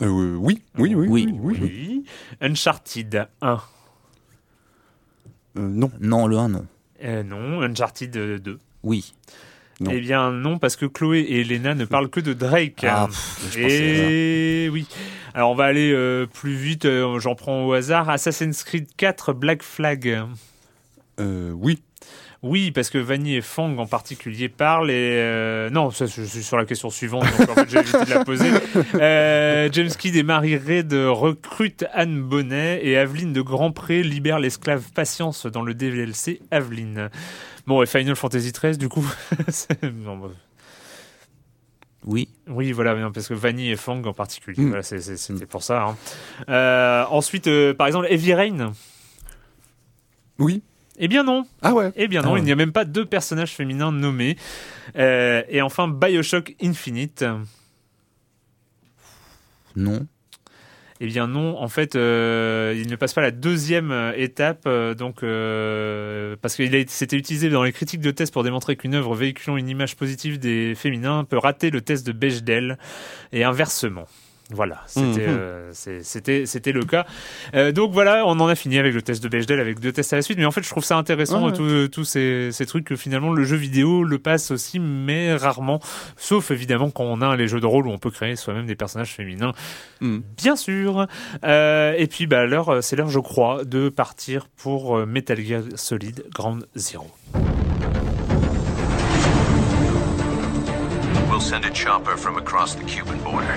C: Euh, oui. Oui. Oui.
B: Oui.
C: Oui. oui.
A: Oui. Uncharted 1.
C: Euh, non.
B: Non, le 1, non.
A: Euh, non. Uncharted 2.
B: Oui.
C: Non.
A: Eh bien, non, parce que Chloé et Elena ne parlent que de Drake.
B: Ah, pff, je pensais
A: Et oui. Alors, on va aller euh, plus vite. euh, J'en prends au hasard. Assassin's Creed 4 Black Flag.
C: Euh, oui.
A: Oui, parce que Vanny et Fang en particulier parlent et euh, non, ça, je suis sur la question suivante, donc en fait j'ai évité de la poser. Euh, James Kidd et Marie Reid recrutent Anne Bonnet et Aveline de Grandpré libère l'esclave Patience dans le DLC Aveline. Bon, et Final Fantasy XIII, du coup, non, bah,
B: Oui.
A: oui, voilà, parce que Vanny et Fang en particulier,
C: Mm.
A: voilà, c'est- c'était pour ça. hein. Euh, ensuite, par exemple, Heavy Rain.
C: Oui.
A: Eh bien non.
C: Ah ouais.
A: Eh bien non,
B: Ah ouais.
A: il n'y a même pas deux personnages féminins nommés. Euh, et enfin, Bioshock Infinite.
B: Non.
A: Eh bien non, en fait, euh, il ne passe pas la deuxième euh, étape, euh, donc euh, parce qu'il c'était utilisé dans les critiques de test pour démontrer qu'une œuvre véhiculant une image positive des féminins peut rater le test de Bechdel et inversement. Voilà, c'était
C: Mhm.
A: euh, c'était le cas. Euh, donc voilà, on en a fini avec le test de Bechdel, avec deux tests à la suite. Mais en fait, je trouve ça intéressant
C: Ouais,
A: tous tous ces, ces trucs que finalement le jeu vidéo le passe aussi, mais rarement. Sauf évidemment quand on a les jeux de rôle où on peut créer soi-même des personnages féminins.
C: Mm.
A: Bien sûr. Euh, et puis, bah, l'heure, c'est l'heure, je crois, de partir pour Metal Gear Solid Ground Zero.
H: We'll send a chopper from across the Cuban border.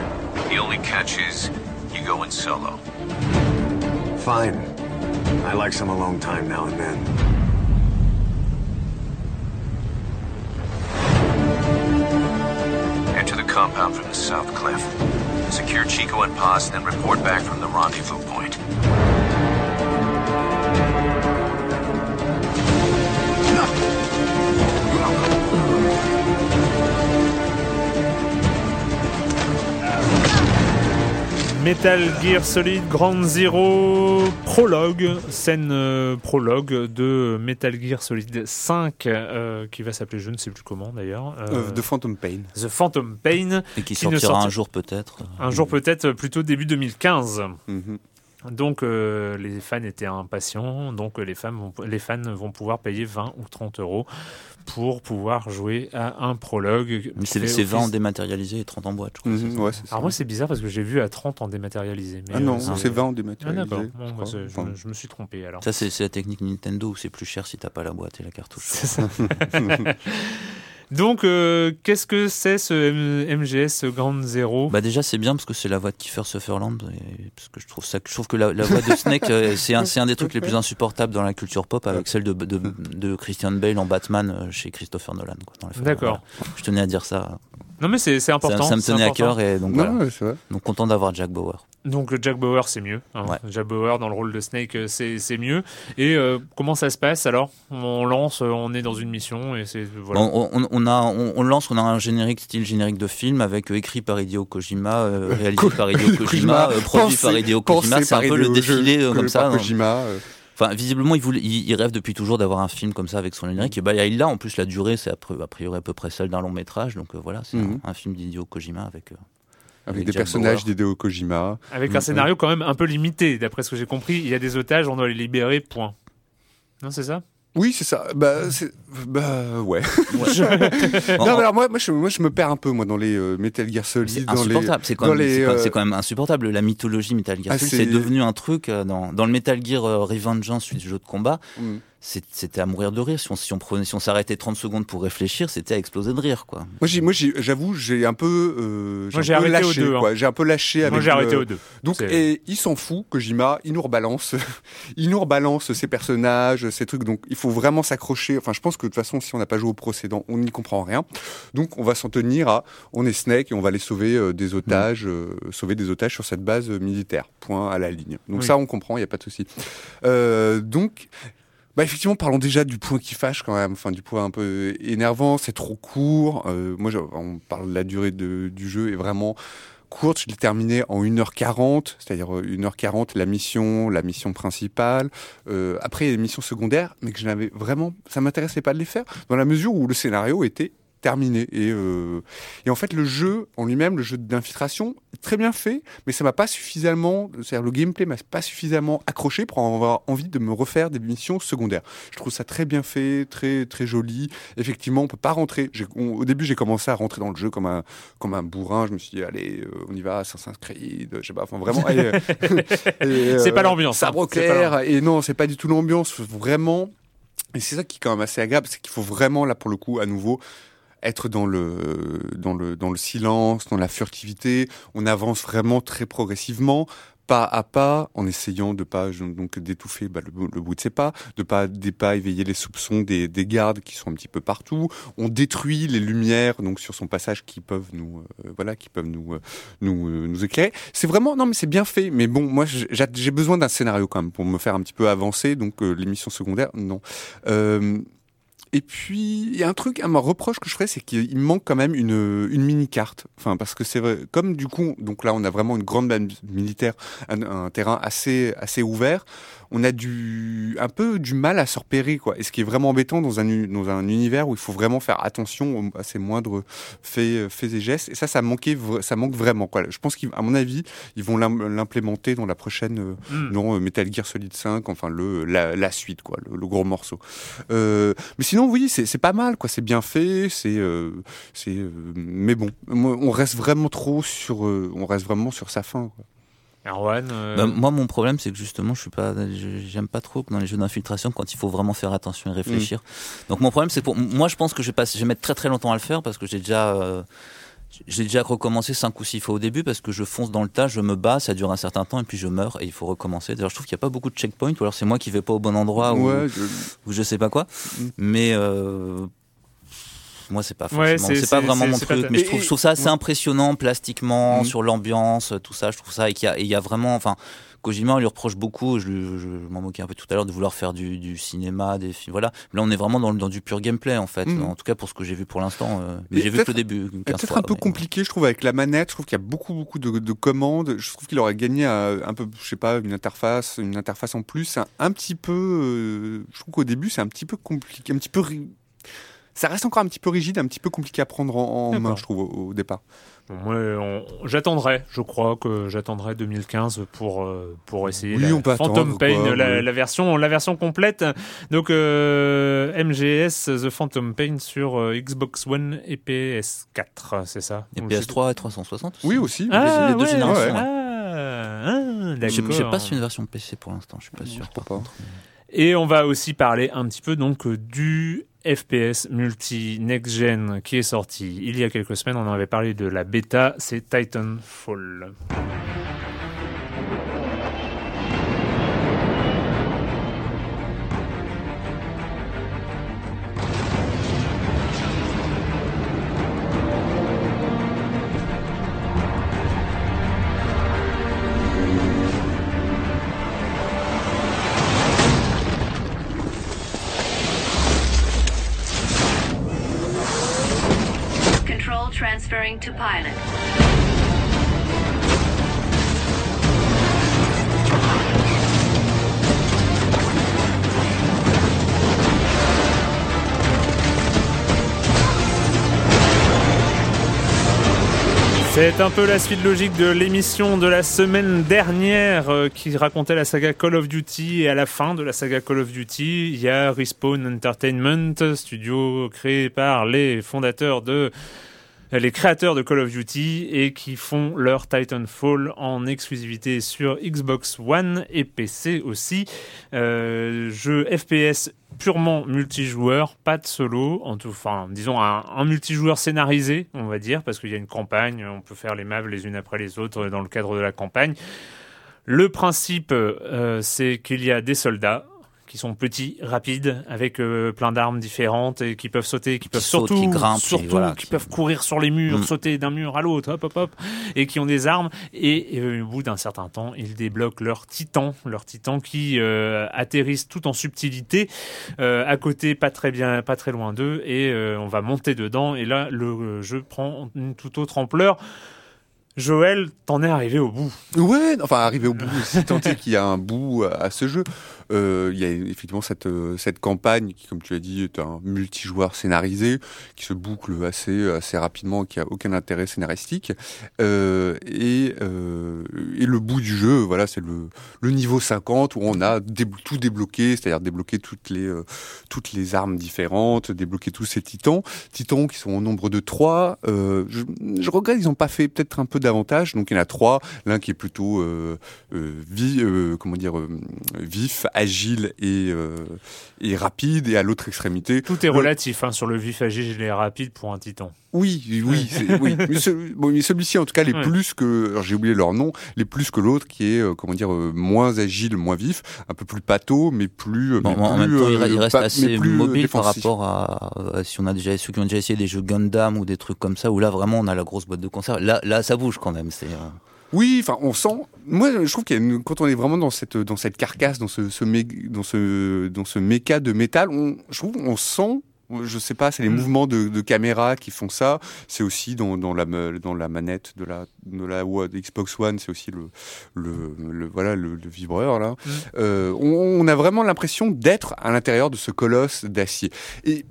H: The only catch is you go in solo.
I: Fine. I like some alone time now and then.
H: Enter the compound from the south cliff. Secure Chico and Paz, then report back from the rendezvous point.
A: Metal Gear Solid Ground Zero prologue, scène euh, prologue de Metal Gear Solid 5 euh, qui va s'appeler je ne sais plus comment d'ailleurs. euh,
C: Euh, Phantom Pain.
A: The Phantom Pain.
B: Et qui sortira
A: sorti-
B: un jour peut-être.
A: Un jour peut-être plutôt début 2015.
C: Mhm.
A: Donc euh, les fans étaient impatients, donc les, femmes vont, les fans vont pouvoir payer 20 ou 30 euros pour pouvoir jouer à un prologue.
B: Mais c'est
A: fait
B: c'est 20 en dématérialisé et 30 en boîte, je crois.
C: Mhm, ouais, ça.
A: Alors moi c'est bizarre parce que j'ai vu à 30 en dématérialisé. Mais
C: Ah non,
A: euh,
C: c'est 20 en
A: Ah
C: dématérialisé. je
A: Bon, bah, je,
C: Enfin,
A: me- je me suis trompé alors.
B: Ça, c'est c'est la technique Nintendo où c'est plus cher si t'as pas la boîte et la cartouche.
A: C'est ça. Donc euh, qu'est-ce que c'est ce M- MGS Grand Zero?
B: Bah déjà c'est bien parce que c'est la voix de Kiefer Sutherland et parce que je trouve ça je trouve que la, la voix de Snake euh, c'est un c'est un des trucs les plus insupportables dans la culture pop avec celle de, de, de Christian Bale en Batman euh, chez Christopher Nolan quoi, dans les films.
A: D'accord.
B: Voilà. Je tenais à dire ça.
A: Non mais c'est c'est
B: Ça,
A: important.
B: ça me
A: c'est
B: tenait à
A: important.
B: cœur et donc
C: Non,
B: voilà.
C: ouais, c'est vrai.
B: Donc content d'avoir Jack Bauer.
A: Donc Jack Bauer c'est mieux. hein.
B: Ouais.
A: Jack Bauer dans le rôle de Snake euh, c'est c'est mieux. Et euh, comment ça se passe? Alors On lance, euh, on est dans une mission et c'est voilà.
B: On, on, on a, on, on lance, on a un générique style générique de film avec euh, écrit par Hideo Kojima, euh, réalisé par Hideo Kojima, euh, produit par Hideo Kojima. C'est un peu le défilé euh, comme ça. hein.
C: Kojima, euh,
B: Enfin, visiblement, il, voulait, il, il rêve depuis toujours d'avoir un film comme ça avec son générique. Et bah, il l'a. En plus, la durée, c'est a pri- a priori à peu près celle d'un long métrage. Donc euh, voilà, c'est
C: Mhm.
B: un, un film d'Hideo Kojima avec. euh,
C: avec
B: avec
C: des
B: Jack
C: personnages d'Hideo Kojima.
A: Avec
C: Mm,
A: un scénario quand même un peu limité d'après ce que j'ai compris. Il y a des otages, on doit les libérer. Point. Non c'est ça?
C: Oui, c'est ça. Bah, bah ouais.
B: En-
C: non, mais alors moi, moi, je, moi, je me perds un peu moi dans les euh, Metal Gear Solid,
B: C'est insupportable. C'est quand,
C: euh,
B: c'est quand même insupportable. La mythologie Metal Gear
C: Ah,
B: Solid,
C: c'est-
B: c'est devenu un truc euh, dans, dans le Metal Gear Revengeance, celui du jeu de combat.
C: Mm.
B: C'était à mourir de rire. Si on, si on prenait, si on s'arrêtait 30 secondes pour réfléchir, c'était à exploser de rire, quoi.
C: Moi, j'ai, moi, j'avoue, j'ai un peu, euh,
A: Moi,
C: un
A: j'ai
C: peu
A: arrêté
C: lâché,
A: deux, hein.
C: J'ai un peu lâché avec.
A: Moi j'ai arrêté
C: le-
A: aux deux.
C: Donc, et il s'en fout, Kojima, il nous rebalance, il nous rebalance ses personnages, ces trucs. Donc, il faut vraiment s'accrocher. Enfin, je pense que de toute façon, si on n'a pas joué au précédent, on n'y comprend rien. Donc, on va s'en tenir à, on est Snake et on va aller sauver euh, des otages, euh, sauver des otages sur cette base euh, militaire. Point à la ligne. Donc
A: Oui.
C: ça, on comprend, il n'y a pas de souci. Euh, donc. Bah effectivement, parlons déjà du point qui fâche quand même, enfin du point un peu énervant, c'est trop court. Euh, moi, on parle de la durée de- du jeu est vraiment courte. Je l'ai terminé en 1h40, c'est-à-dire euh, 1h40 la mission, la mission principale. Euh, après, des missions secondaires, mais que je n'avais vraiment, ça m'intéressait pas de les faire, dans la mesure où le scénario était terminé. Et, euh, et en fait, le jeu en lui-même, le jeu d'infiltration, très bien fait, mais ça m'a pas suffisamment, c'est-à-dire le gameplay m'a pas suffisamment accroché pour avoir envie de me refaire des missions secondaires. Je trouve ça très bien fait, très très joli. Effectivement, on peut pas rentrer. On- au début, j'ai commencé à rentrer dans le jeu comme un comme un bourrin. Je me suis dit, allez, euh, on y va, Assassin's Creed, je sais pas, enfin vraiment. euh, et,
A: C'est
C: euh,
A: pas l'ambiance, hein.
C: Sabre clair. Et non, c'est pas du tout l'ambiance. Vraiment. Et c'est ça qui est quand même assez agréable, c'est qu'il faut vraiment, là, pour le coup, à nouveau, être dans le, dans le, dans le silence, dans la furtivité. On avance vraiment très progressivement pas à pas, en essayant de pas donc d'étouffer bah, le, le, bout de ses pas, de pas de pas éveiller les soupçons des, des, gardes qui sont un petit peu partout. On détruit les lumières donc sur son passage qui peuvent nous euh, voilà qui peuvent nous euh, nous euh, nous éclairer. C'est vraiment non mais c'est bien fait. Mais bon moi j'ai besoin d'un scénario quand même pour me faire un petit peu avancer. Donc l'émission secondaire non. Et puis, il y a un truc, un reproche que je ferais, c'est qu'il manque quand même une, une mini-carte. Enfin, parce que c'est vrai, comme du coup, donc là, on a vraiment une grande base militaire, un, un terrain assez, assez ouvert on a du, un peu du mal à se repérer, quoi. Et ce qui est vraiment embêtant dans un, dans un univers où il faut vraiment faire attention à ces moindres faits, faits et gestes. Et ça, ça, manquait, ça manque vraiment, quoi. Je pense qu'à mon avis, ils vont l'implémenter dans la prochaine, mm. dans euh, Metal Gear Solid 5, enfin, le, la, suite, quoi, le, gros morceau. Euh, mais sinon, oui, c'est pas mal, quoi. C'est bien fait, c'est, euh, c'est, mais bon, on reste vraiment trop sur, on reste vraiment sur sa fin, quoi.
A: Erwan
B: euh, bah, Moi, mon problème, c'est que justement, je suis pas, j'aime pas trop dans les jeux d'infiltration quand il faut vraiment faire attention et réfléchir. Mm. Donc, mon problème, c'est pour moi, je pense que je vais, pas, je vais mettre très très longtemps à le faire parce que j'ai déjà. J'ai déjà recommencé cinq ou six fois au début parce que je fonce dans le tas, je me bats, ça dure un certain temps et puis je meurs et il faut recommencer. D'ailleurs, je trouve qu'il n'y a pas beaucoup de checkpoints ou alors c'est moi qui vais pas au bon endroit ou, je... ou je sais pas quoi. Mm. Mais euh, moi c'est pas forcément c'est pas vraiment mon truc mais je trouve, je trouve, ça assez impressionnant plastiquement mm. sur l'ambiance tout ça je trouve ça et qu'il y, y, a vraiment enfin Kojima on lui reproche beaucoup je, je, m'en moquais un peu tout à l'heure de vouloir faire du, du, cinéma des films voilà. Là on est vraiment dans, dans du pur gameplay en fait. Mm. en tout cas pour ce que j'ai vu pour l'instant euh, mais j'ai vu que le début
C: peut-être un peu compliqué je trouve avec la manette. Je trouve qu'il y a beaucoup beaucoup de, de commandes. Je trouve qu'il aurait gagné un peu je sais pas une interface une interface en plus. Un, un petit peu euh, je trouve qu'au début c'est un petit peu compliqué un petit peu ça reste encore un petit peu rigide, un petit peu compliqué à prendre en, main, je trouve, au, départ.
A: moi, j'attendrai, je crois que j'attendrai 2015 pour euh, pour essayer
C: oui,
A: la Phantom Pain, la, version la version complète. Donc euh, MGS The Phantom Pain sur euh, Xbox One et PS4, c'est ça?
B: Et PS3 et 360
C: Oui aussi.
A: Ah,
B: les deux générations.
A: Ah, ah,
B: je sais pas si une version PC pour l'instant, je suis pas sûr. Par contre.
A: Et on va aussi parler un petit peu donc du FPS multi next gen qui est sorti il y a quelques semaines. On en avait parlé de la bêta, c'est Titanfall. C'est un peu la suite logique de l'émission de la semaine dernière euh, qui racontait la saga Call of Duty. Et à la fin de la saga Call of Duty, il y a Respawn Entertainment, studio créé par les fondateurs de les créateurs de Call of Duty et qui font leur Titanfall en exclusivité sur Xbox One et PC aussi. Euh, jeu FPS purement multijoueur, pas de solo, en tout, enfin, disons un, multijoueur scénarisé, on va dire, parce qu'il y a une campagne, on peut faire les maps les unes après les autres dans le cadre de la campagne. Le principe, euh, c'est qu'il y a des soldats qui sont petits, rapides, avec euh, plein d'armes différentes et qui peuvent sauter, qui, peuvent surtout,
B: qui grimpent,
A: surtout, qui, peuvent courir sur les murs, mm. sauter d'un mur à l'autre, hop, hop, hop, et qui ont des armes. Et, euh, au bout d'un certain temps, ils débloquent leur titan, leur titan qui euh, atterrissent tout en subtilité, à côté, pas très bien, pas très loin d'eux, et on va monter dedans. Et là, le jeu prend une toute autre ampleur. Joël, t'en es arrivé au bout.
C: Ouais, enfin arrivé au bout, si tant est qu'il y a un bout à ce jeu. Euh, il y a effectivement cette, euh, cette campagne qui, comme tu as dit, est un multijoueur scénarisé, qui se boucle assez, assez rapidement, qui a aucun intérêt scénaristique. Euh, et, et le bout du jeu, voilà, c'est le, le niveau 50 où on a tout débloqué, c'est-à-dire débloqué toutes les, toutes les armes différentes, débloquer tous ces titans. Titans qui sont au nombre de trois. je, je regrette qu'ils n'ont pas fait peut-être un peu avantages. Donc il y en a trois. L'un qui est plutôt vi- comment dire, vif, agile et, euh, et rapide, et à l'autre extrémité.
A: Tout est
C: le-
A: relatif hein, sur le vif, agile et rapide pour un titan.
C: Oui, oui, oui. Mais, ce- bon, mais celui-ci, en tout cas, les
A: Ouais.
C: plus que, alors j'ai oublié leur nom, les plus que l'autre, qui est, euh, comment dire, euh, moins agile, moins vif, un peu plus pâteau, mais plus.
B: Bon,
C: mais
B: en
C: plus,
B: même temps, il,
C: euh,
B: re- il reste
C: pas-
B: assez
C: plus,
B: mobile par rapport à, à si on a déjà ceux qui ont déjà essayé des jeux Gundam ou des trucs comme ça où là vraiment on a la grosse boîte de conserve. Là, là ça bouge quand même. C'est euh,
C: Oui, enfin, on sent. Moi, je trouve qu'il une- quand on est vraiment dans cette dans cette carcasse, dans ce, ce mé- dans ce dans ce méca de métal, on, je trouve, on sent. Je sais pas, c'est les
A: Mm.
C: mouvements de, de caméra qui font ça. C'est aussi dans, dans la dans la manette de la de la Xbox One, c'est aussi le le, le- voilà le, le vibreur là.
A: Mm.
C: Euh, on, on a vraiment l'impression d'être à l'intérieur de ce colosse d'acier. Et,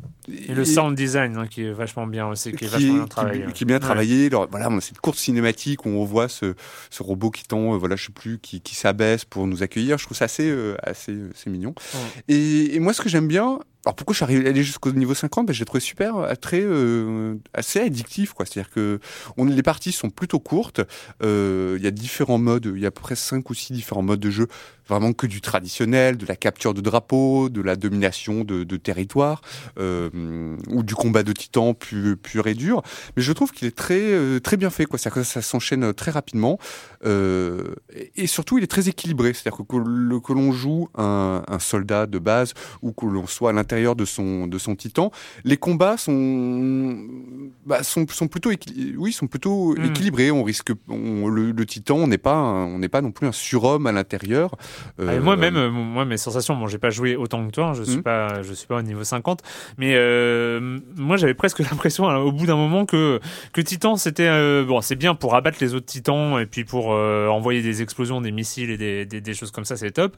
A: Et le sound design hein, qui est vachement bien aussi, qui est vachement bien travaillé.
C: qui est bien
A: Ouais.
C: travaillé. Alors, voilà, on a cette courte cinématique où on voit ce, ce robot qui tend, euh, voilà, je sais plus, qui, qui s'abaisse pour nous accueillir. Je trouve ça assez, euh, assez, euh, assez mignon. Et, et moi, ce que j'aime bien, alors pourquoi je suis arrivé aller jusqu'au niveau 50 ben, J'ai trouvé super, euh, très, euh, assez addictif. quoi. C'est-à-dire que on, les parties sont plutôt courtes. Il y a différents modes, il y a à peu près 5 ou 6 différents modes de jeu. Vraiment que du traditionnel, de la capture de drapeaux, de la domination de, de territoire, euh, ou du combat de titans pur, pur et dur. Mais je trouve qu'il est très, euh, très bien fait. Quoi. Que ça s'enchaîne très rapidement. Euh, et, surtout, il est très équilibré. C'est-à-dire que, que, que l'on joue un, un soldat de base ou que l'on soit à l'intérieur de son, de son titan, les combats sont, bah, sont, sont plutôt, oui, sont plutôt
A: Mm.
C: équilibrés. On risque, on- le, le titan, on n'est pas, un- on n'est pas non plus un surhomme à l'intérieur.
A: Ah, et
C: Euh,
A: moi-même, euh, moi mes sensations, bon, j'ai pas joué autant que toi, hein, je suis
C: Mhm.
A: pas, je suis pas au niveau 50, mais euh, moi j'avais presque l'impression hein, au bout d'un moment que que Titan c'était euh, bon, c'est bien pour abattre les autres Titans et puis pour euh, envoyer des explosions, des missiles et des, des, des choses comme ça, c'est top.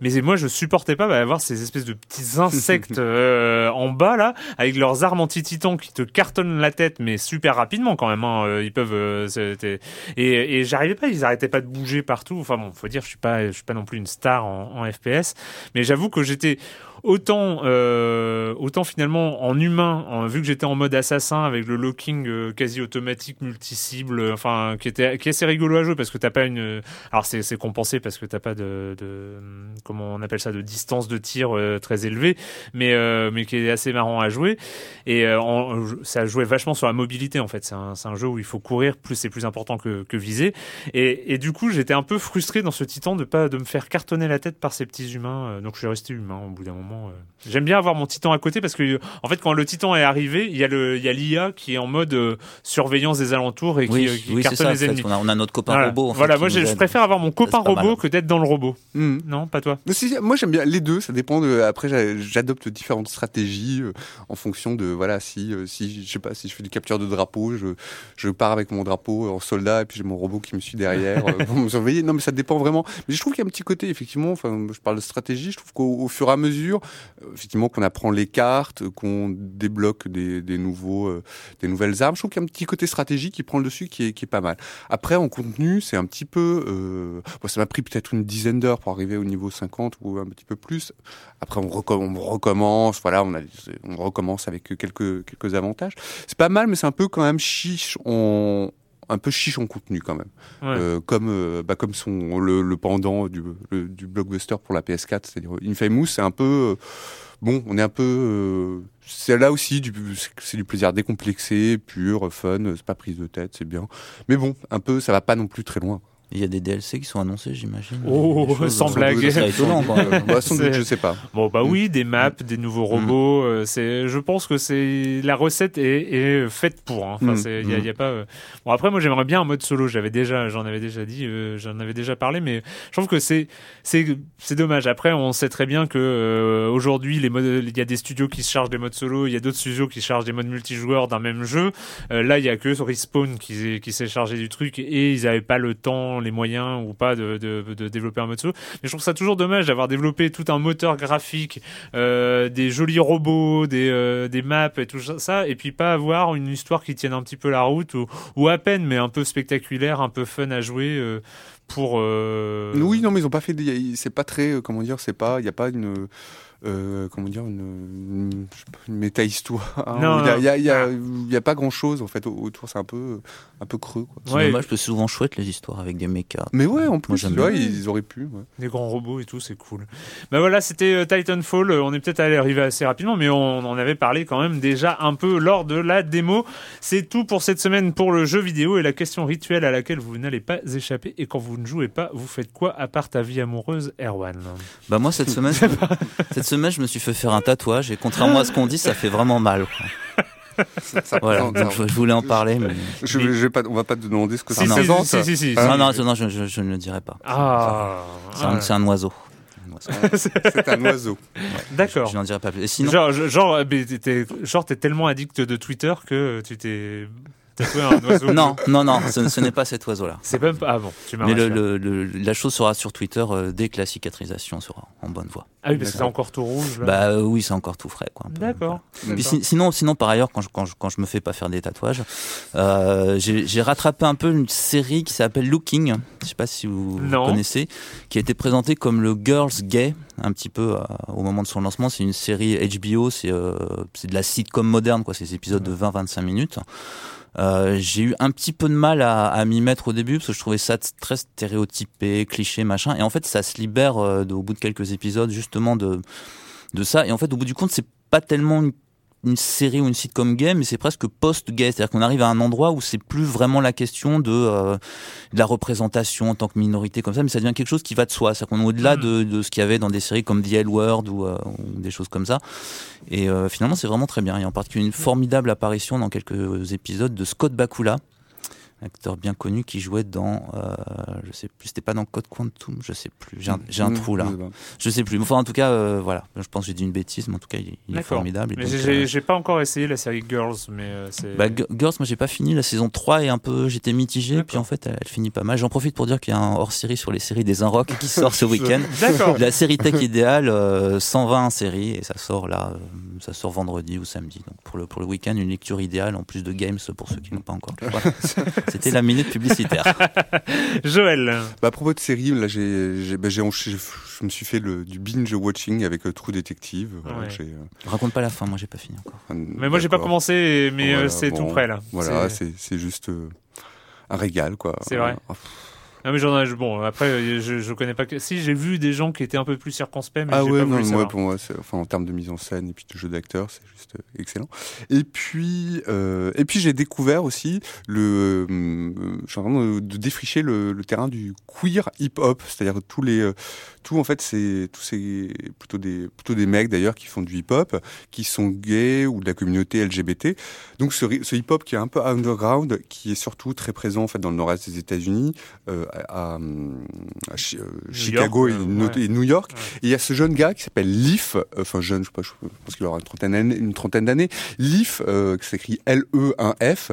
A: Mais moi je supportais pas bah, avoir ces espèces de petits insectes euh, en bas là, avec leurs armes anti-Titan qui te cartonnent la tête, mais super rapidement quand même. Hein, euh, ils peuvent euh, et, et j'arrivais pas, ils arrêtaient pas de bouger partout. Enfin bon, faut dire, je suis pas, je suis pas non plus une star en, FPS, mais j'avoue que j'étais autant, euh, autant finalement en humain, vu que j'étais en mode assassin avec le locking euh, quasi automatique multi-cible, euh, enfin qui était, qui est assez rigolo à jouer parce que t'as pas une, alors c'est c'est compensé parce que t'as pas de, de, comment on appelle ça, de distance de tir euh, très élevée, mais euh, mais qui est assez marrant à jouer et euh, en- ça jouait vachement sur la mobilité en fait. C'est un, c'est un jeu où il faut courir, plus c'est plus important que, que viser. Et, et du coup, j'étais un peu frustré dans ce titan de pas de me faire cartonner la tête par ces petits humains. euh, Donc je suis resté humain au bout d'un moment. Euh. J'aime bien avoir mon titan à côté parce que en fait, quand le titan est arrivé, il y a le il y a l'IA qui est en mode euh, surveillance des alentours et qui,
B: Oui,
A: euh, qui
B: oui,
A: cartonne
B: ça,
A: les
B: fait.
A: ennemis.
B: On a- on a notre copain
A: voilà.
B: robot, en fait,
A: voilà, moi je, préfère avoir mon copain robot que d'être dans le robot.
C: Mhm.
A: Non, pas toi.
C: Mais si, moi j'aime bien les deux, ça dépend de après j'a- j'adopte différentes stratégies euh, en fonction de voilà si euh, si je sais pas si je fais du capture de drapeau, je je pars avec mon drapeau en soldat et puis j'ai mon robot qui me suit derrière pour me surveiller. Non mais ça dépend vraiment. Mais je trouve qu'il y a un petit côté effectivement, enfin je parle de stratégie, je trouve qu'au au fur et à mesure euh, effectivement qu'on apprend les cartes, qu'on débloque des, nouveaux euh, des nouvelles armes, je trouve qu'il y a un petit côté stratégie qui prend le dessus qui est pas mal. Après en contenu, c'est un petit peu euh, ça m'a pris peut-être une dizaine d'heures pour arriver au niveau 50 ou un petit peu plus. Après, on, recom- on recommence, voilà, on, on recommence avec quelques, quelques avantages. C'est pas mal, mais c'est un peu quand même chiche en, un peu chiche en contenu quand même.
A: Ouais.
C: Euh, comme, euh, bah, comme son, le, le pendant du, le- du blockbuster pour la PS4, c'est-à-dire Infamous, c'est un peu, euh, bon, on est un peu, c'est là aussi du, c'est du plaisir décomplexé, pur, fun, c'est pas prise de tête, c'est bien. Mais bon, un peu, ça va pas non plus très loin.
B: Il y a des DLC qui sont annoncés, j'imagine.
A: Oh,
B: choses-
A: sans blague.
B: ça étonnant.
C: Bah, sans doute, je sais pas.
A: Bon bah
C: Mm.
A: oui, des maps, des nouveaux robots. euh, c'est, je pense que c'est la recette est, est faite pour. hein. Enfin,
C: Mm.
A: c'est, y a, y a pas. euh, Bon après, moi j'aimerais bien un mode solo. J'avais déjà, j'en avais déjà dit, euh, j'en avais déjà parlé, mais je trouve que c'est, c'est, c'est dommage. Après, on sait très bien que euh, aujourd'hui, les modes, il y a des studios qui se chargent des modes solo, il y a d'autres studios qui se chargent des modes multijoueurs d'un même jeu. Euh, là, il y a que Respawn qui, qui s'est chargé du truc et ils avaient pas le temps, les moyens ou pas de, de, développer un mode solo. Mais je trouve ça toujours dommage d'avoir développé tout un moteur graphique, euh, des jolis robots, des, euh, des maps et tout ça, et puis pas avoir une histoire qui tienne un petit peu la route ou, ou à peine, mais un peu spectaculaire, un peu fun à jouer euh, pour.
C: Oui, non, mais ils ont pas fait. C'est pas très. Comment dire C'est pas. Il y a pas une. Euh, comment dire, une, une, une méta-histoire. hein,
A: Non,
C: il y a, y a- y pas grand chose en fait au- autour, c'est un peu, un peu creux. Quoi.
B: C'est dommage, parce que c'est souvent chouette les histoires avec des mechas.
C: Mais ouais, en
B: Moi,
C: plus, vois,
B: bien.
C: ils auraient pu. ouais.
A: Des grands robots et tout, c'est cool. Bah voilà, c'était euh, Titanfall. Euh, On est peut-être allé arriver assez rapidement, mais on en avait parlé quand même déjà un peu lors de la démo. C'est tout pour cette semaine pour le jeu vidéo et la question rituelle à laquelle vous n'allez pas échapper. Et quand vous ne jouez pas, vous faites quoi à part ta vie amoureuse, Erwan?
B: Bah moi cette semaine, cette semaine je me suis fait faire un tatouage et contrairement à ce qu'on dit, ça fait vraiment mal. quoi.
C: Ça
B: Voilà, donc je, je voulais en parler, mais
C: Je, je vais pas, on va pas te demander ce que ça
B: si, si, si, si, non, non, non, je, je- je ne le dirai pas.
A: Ah.
B: c'est un, c'est un oiseau.
C: C'est un oiseau.
A: D'accord.
B: Je n'en dirai pas plus. Et sinon,
A: Genre, je- genre, t'es tellement addict de Twitter que tu t'es tatoué un oiseau.
B: non, non, non, ce, ce n'est pas cet oiseau-là.
A: C'est même pas. Ah bon, tu m'as
B: Mais le,
A: rassuré.
B: le- le- la chose sera sur Twitter euh, dès que la cicatrisation sera en bonne voie.
A: Ah oui, parce que c'est encore tout rouge. là.
B: Bah euh, oui, c'est encore tout frais, quoi.
A: D'accord.
B: Si- sinon, sinon, par ailleurs, quand je, quand je, quand je me fais pas faire des tatouages, euh, j'ai rattrapé un peu une série qui s'appelle Looking. Je sais pas si vous,
A: Non.
B: connaissez, qui a été présentée comme le Girls Gay un petit peu euh, au moment de son lancement. C'est une série HBO, c'est euh, c'est de la sitcom moderne, quoi. C'est des épisodes de 20-25 minutes. Euh, j'ai eu un petit peu de mal à, à m'y mettre au début parce que je trouvais ça très stéréotypé, cliché, machin. Et en fait, ça se libère euh, au bout de quelques épisodes justement de de ça. Et en fait, au bout du compte, c'est pas tellement une, une série ou une sitcom gay, mais c'est presque post-gay. C'est-à-dire qu'on arrive à un endroit où c'est plus vraiment la question de, euh, de la représentation en tant que minorité comme ça, mais ça devient quelque chose qui va de soi. C'est-à-dire qu'on est au-delà de, de ce qu'il y avait dans des séries comme The L Word ou, euh, ou des choses comme ça. Et euh, finalement, c'est vraiment très bien. Il y a en particulier une formidable apparition dans quelques épisodes de Scott Bakula acteur bien connu qui jouait dans euh, je sais plus c'était pas dans Code Quantum je sais plus j'ai un,
C: Mmh,
B: trou là
C: je sais pas.
B: je sais plus enfin en tout cas euh, voilà je pense que j'ai dit une bêtise mais en tout cas il, il est formidable
A: j'ai-
B: euh,
A: pas encore essayé la série Girls, mais euh, c'est.
B: bah, Girls, moi j'ai pas fini la saison 3 et un peu j'étais mitigé puis en fait elle, elle finit pas mal. J'en profite pour dire qu'il y a un hors-série sur les séries des Inrock qui sort ce week-end.
A: D'accord.
B: La série Tech Idéal, euh, 120 séries et ça sort là, euh, ça sort vendredi ou samedi. Donc pour le pour le week-end une lecture idéale en plus de games pour ceux qui n'ont pas encore. Voilà. C'était la minute publicitaire.
A: Joël.
C: Bah, à propos de série, là, j'ai, j'ai, bah, je me suis fait le, du binge watching avec euh, True Detective. Voilà,
A: Ouais.
C: j'ai, euh,
B: Raconte pas la fin, moi j'ai pas fini encore.
A: Mais moi, j'ai pas commencé, mais euh,
C: Voilà,
A: c'est
C: bon,
A: tout près là.
C: Voilà,
A: C'est-
C: c'est, c'est juste euh, un régal, quoi.
A: C'est vrai.
C: Euh,
A: Non mais j'en ai, bon après je, je connais pas que si j'ai vu des gens qui étaient un peu plus circonspects mais
C: Ah ouais,
A: pas
C: non,
A: voulu
C: moi, pour moi, enfin, en termes de mise en scène et puis de jeu d'acteur, c'est juste euh, excellent. Et puis, euh, et puis j'ai découvert aussi le, euh, je suis en train de, défricher le, le terrain du queer hip-hop, c'est-à-dire tous les, euh, tout en fait, c'est tous ces plutôt des, plutôt des mecs d'ailleurs qui font du hip-hop, qui sont gays ou de la communauté LGBT. Donc ce, ce hip-hop qui est un peu underground, qui est surtout très présent en fait dans le nord-est des États-Unis, euh, à, à Chi- euh, Chicago
A: York,
C: et,
A: euh,
C: no-
A: ouais.
C: et New York. Et il y a ce jeune gars qui s'appelle Leaf, euh, enfin jeune, je sais pas, je pense qu'il aura une trentaine d'années, une trentaine d'années. Leaf, euh, qui s'écrit L-E-1-F,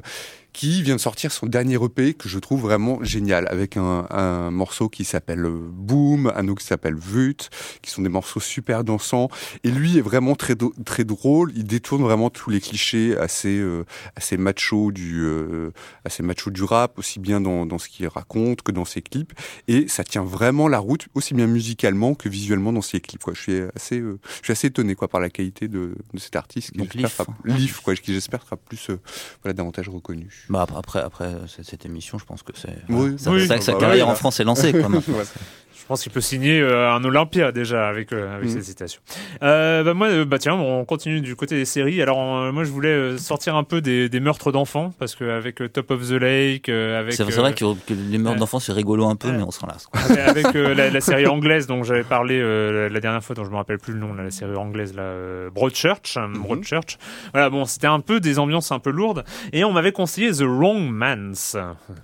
C: qui vient de sortir son dernier EP que je trouve vraiment génial, avec un, un morceau qui s'appelle euh, Boom, un autre qui s'appelle Vut, qui sont des morceaux super dansants. Et lui est vraiment très très drôle. Il détourne vraiment tous les clichés assez euh, assez macho du euh, assez macho du rap, aussi bien dans, dans ce qu'il raconte que dans ses clips. Et ça tient vraiment la route, aussi bien musicalement que visuellement dans ses clips. Quoi. Je suis assez euh, je suis assez étonné quoi par la qualité de, de cet artiste. Qui
B: Donc, Leaf.
C: sera- Leaf, quoi, qui j'espère sera plus euh, voilà davantage reconnu.
B: Bah après, après, après cette, émission, je pense que c'est
C: Oui.
B: sa,
A: Oui.
B: sa- sa
C: Bah,
B: carrière en France est lancée. Quoi.
A: Je pense qu'il peut signer euh, un Olympia déjà avec euh, avec
C: Mm.
A: cette citation. Euh, bah moi bah tiens on continue du côté des séries. Alors moi je voulais sortir un peu des, des meurtres d'enfants parce que avec euh, Top of the Lake euh, avec
B: C'est vrai que, que les meurtres d'enfants c'est rigolo un peu, mais on s'en lasse.
A: avec, la, la série anglaise dont j'avais parlé euh, la, la dernière fois dont je me rappelle plus le nom là, la série anglaise là euh, Broadchurch hein, Broadchurch voilà bon c'était un peu des ambiances un peu lourdes et on m'avait conseillé The Wrong Mans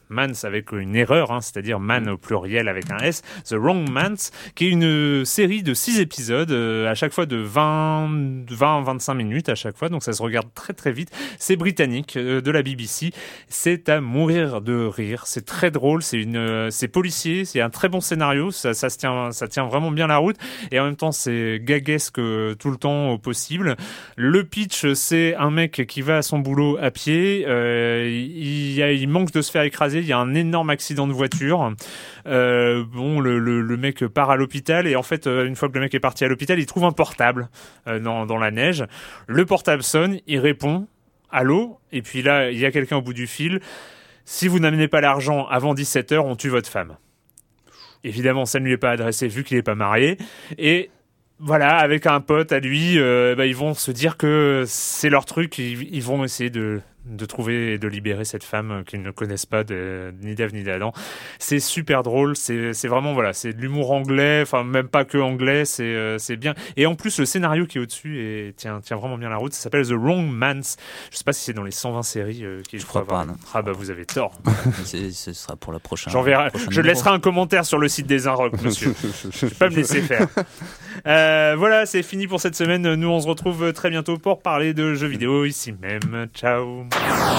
A: Mans avec une erreur hein, c'est-à-dire man au pluriel avec un S The Mans qui est une série de 6 épisodes euh, à chaque fois de 20 20 25 minutes à chaque fois donc ça se regarde très très vite. C'est britannique euh, de la BBC c'est à mourir de rire. C'est très drôle. C'est une euh, c'est policier. C'est un très bon scénario. Ça, tient ça tient vraiment bien la route. Et en même temps c'est gaguesque tout le temps au possible. Le pitch c'est un mec qui va à son boulot à pied. Il, manque de se faire écraser. Il y a un énorme accident de voiture. Bon le, le mec part à l'hôpital et en fait, une fois que le mec est parti à l'hôpital, il trouve un portable dans, dans la neige. Le portable sonne, il répond Allô? Et puis là, il y a quelqu'un au bout du fil. Si vous n'amenez pas l'argent avant 17h, on tue votre femme. Évidemment, ça ne lui est pas adressé vu qu'il n'est pas marié. Et voilà, avec un pote à lui, bah, ils vont se dire que c'est leur truc, ils vont essayer de, de trouver et de libérer cette femme qu'ils ne connaissent pas de, ni d'Ève ni d'Adam. C'est super drôle, c'est vraiment voilà, c'est de l'humour anglais, enfin même pas que anglais, c'est euh, bien. Et en plus le scénario qui est au-dessus et tient tient vraiment bien la route, ça s'appelle The Wrong Man's. Je sais pas si c'est dans les 120 séries euh, qui
B: je crois pas. Non.
A: Ah bah vous avez tort.
B: ce sera pour la prochaine.
A: Je laisserai un commentaire sur le site des Inrocks, monsieur. je vais pas me laisser faire. Euh, voilà, c'est fini pour cette semaine. Nous on se retrouve très bientôt pour parler de jeux vidéo ici même. Ciao. Ah!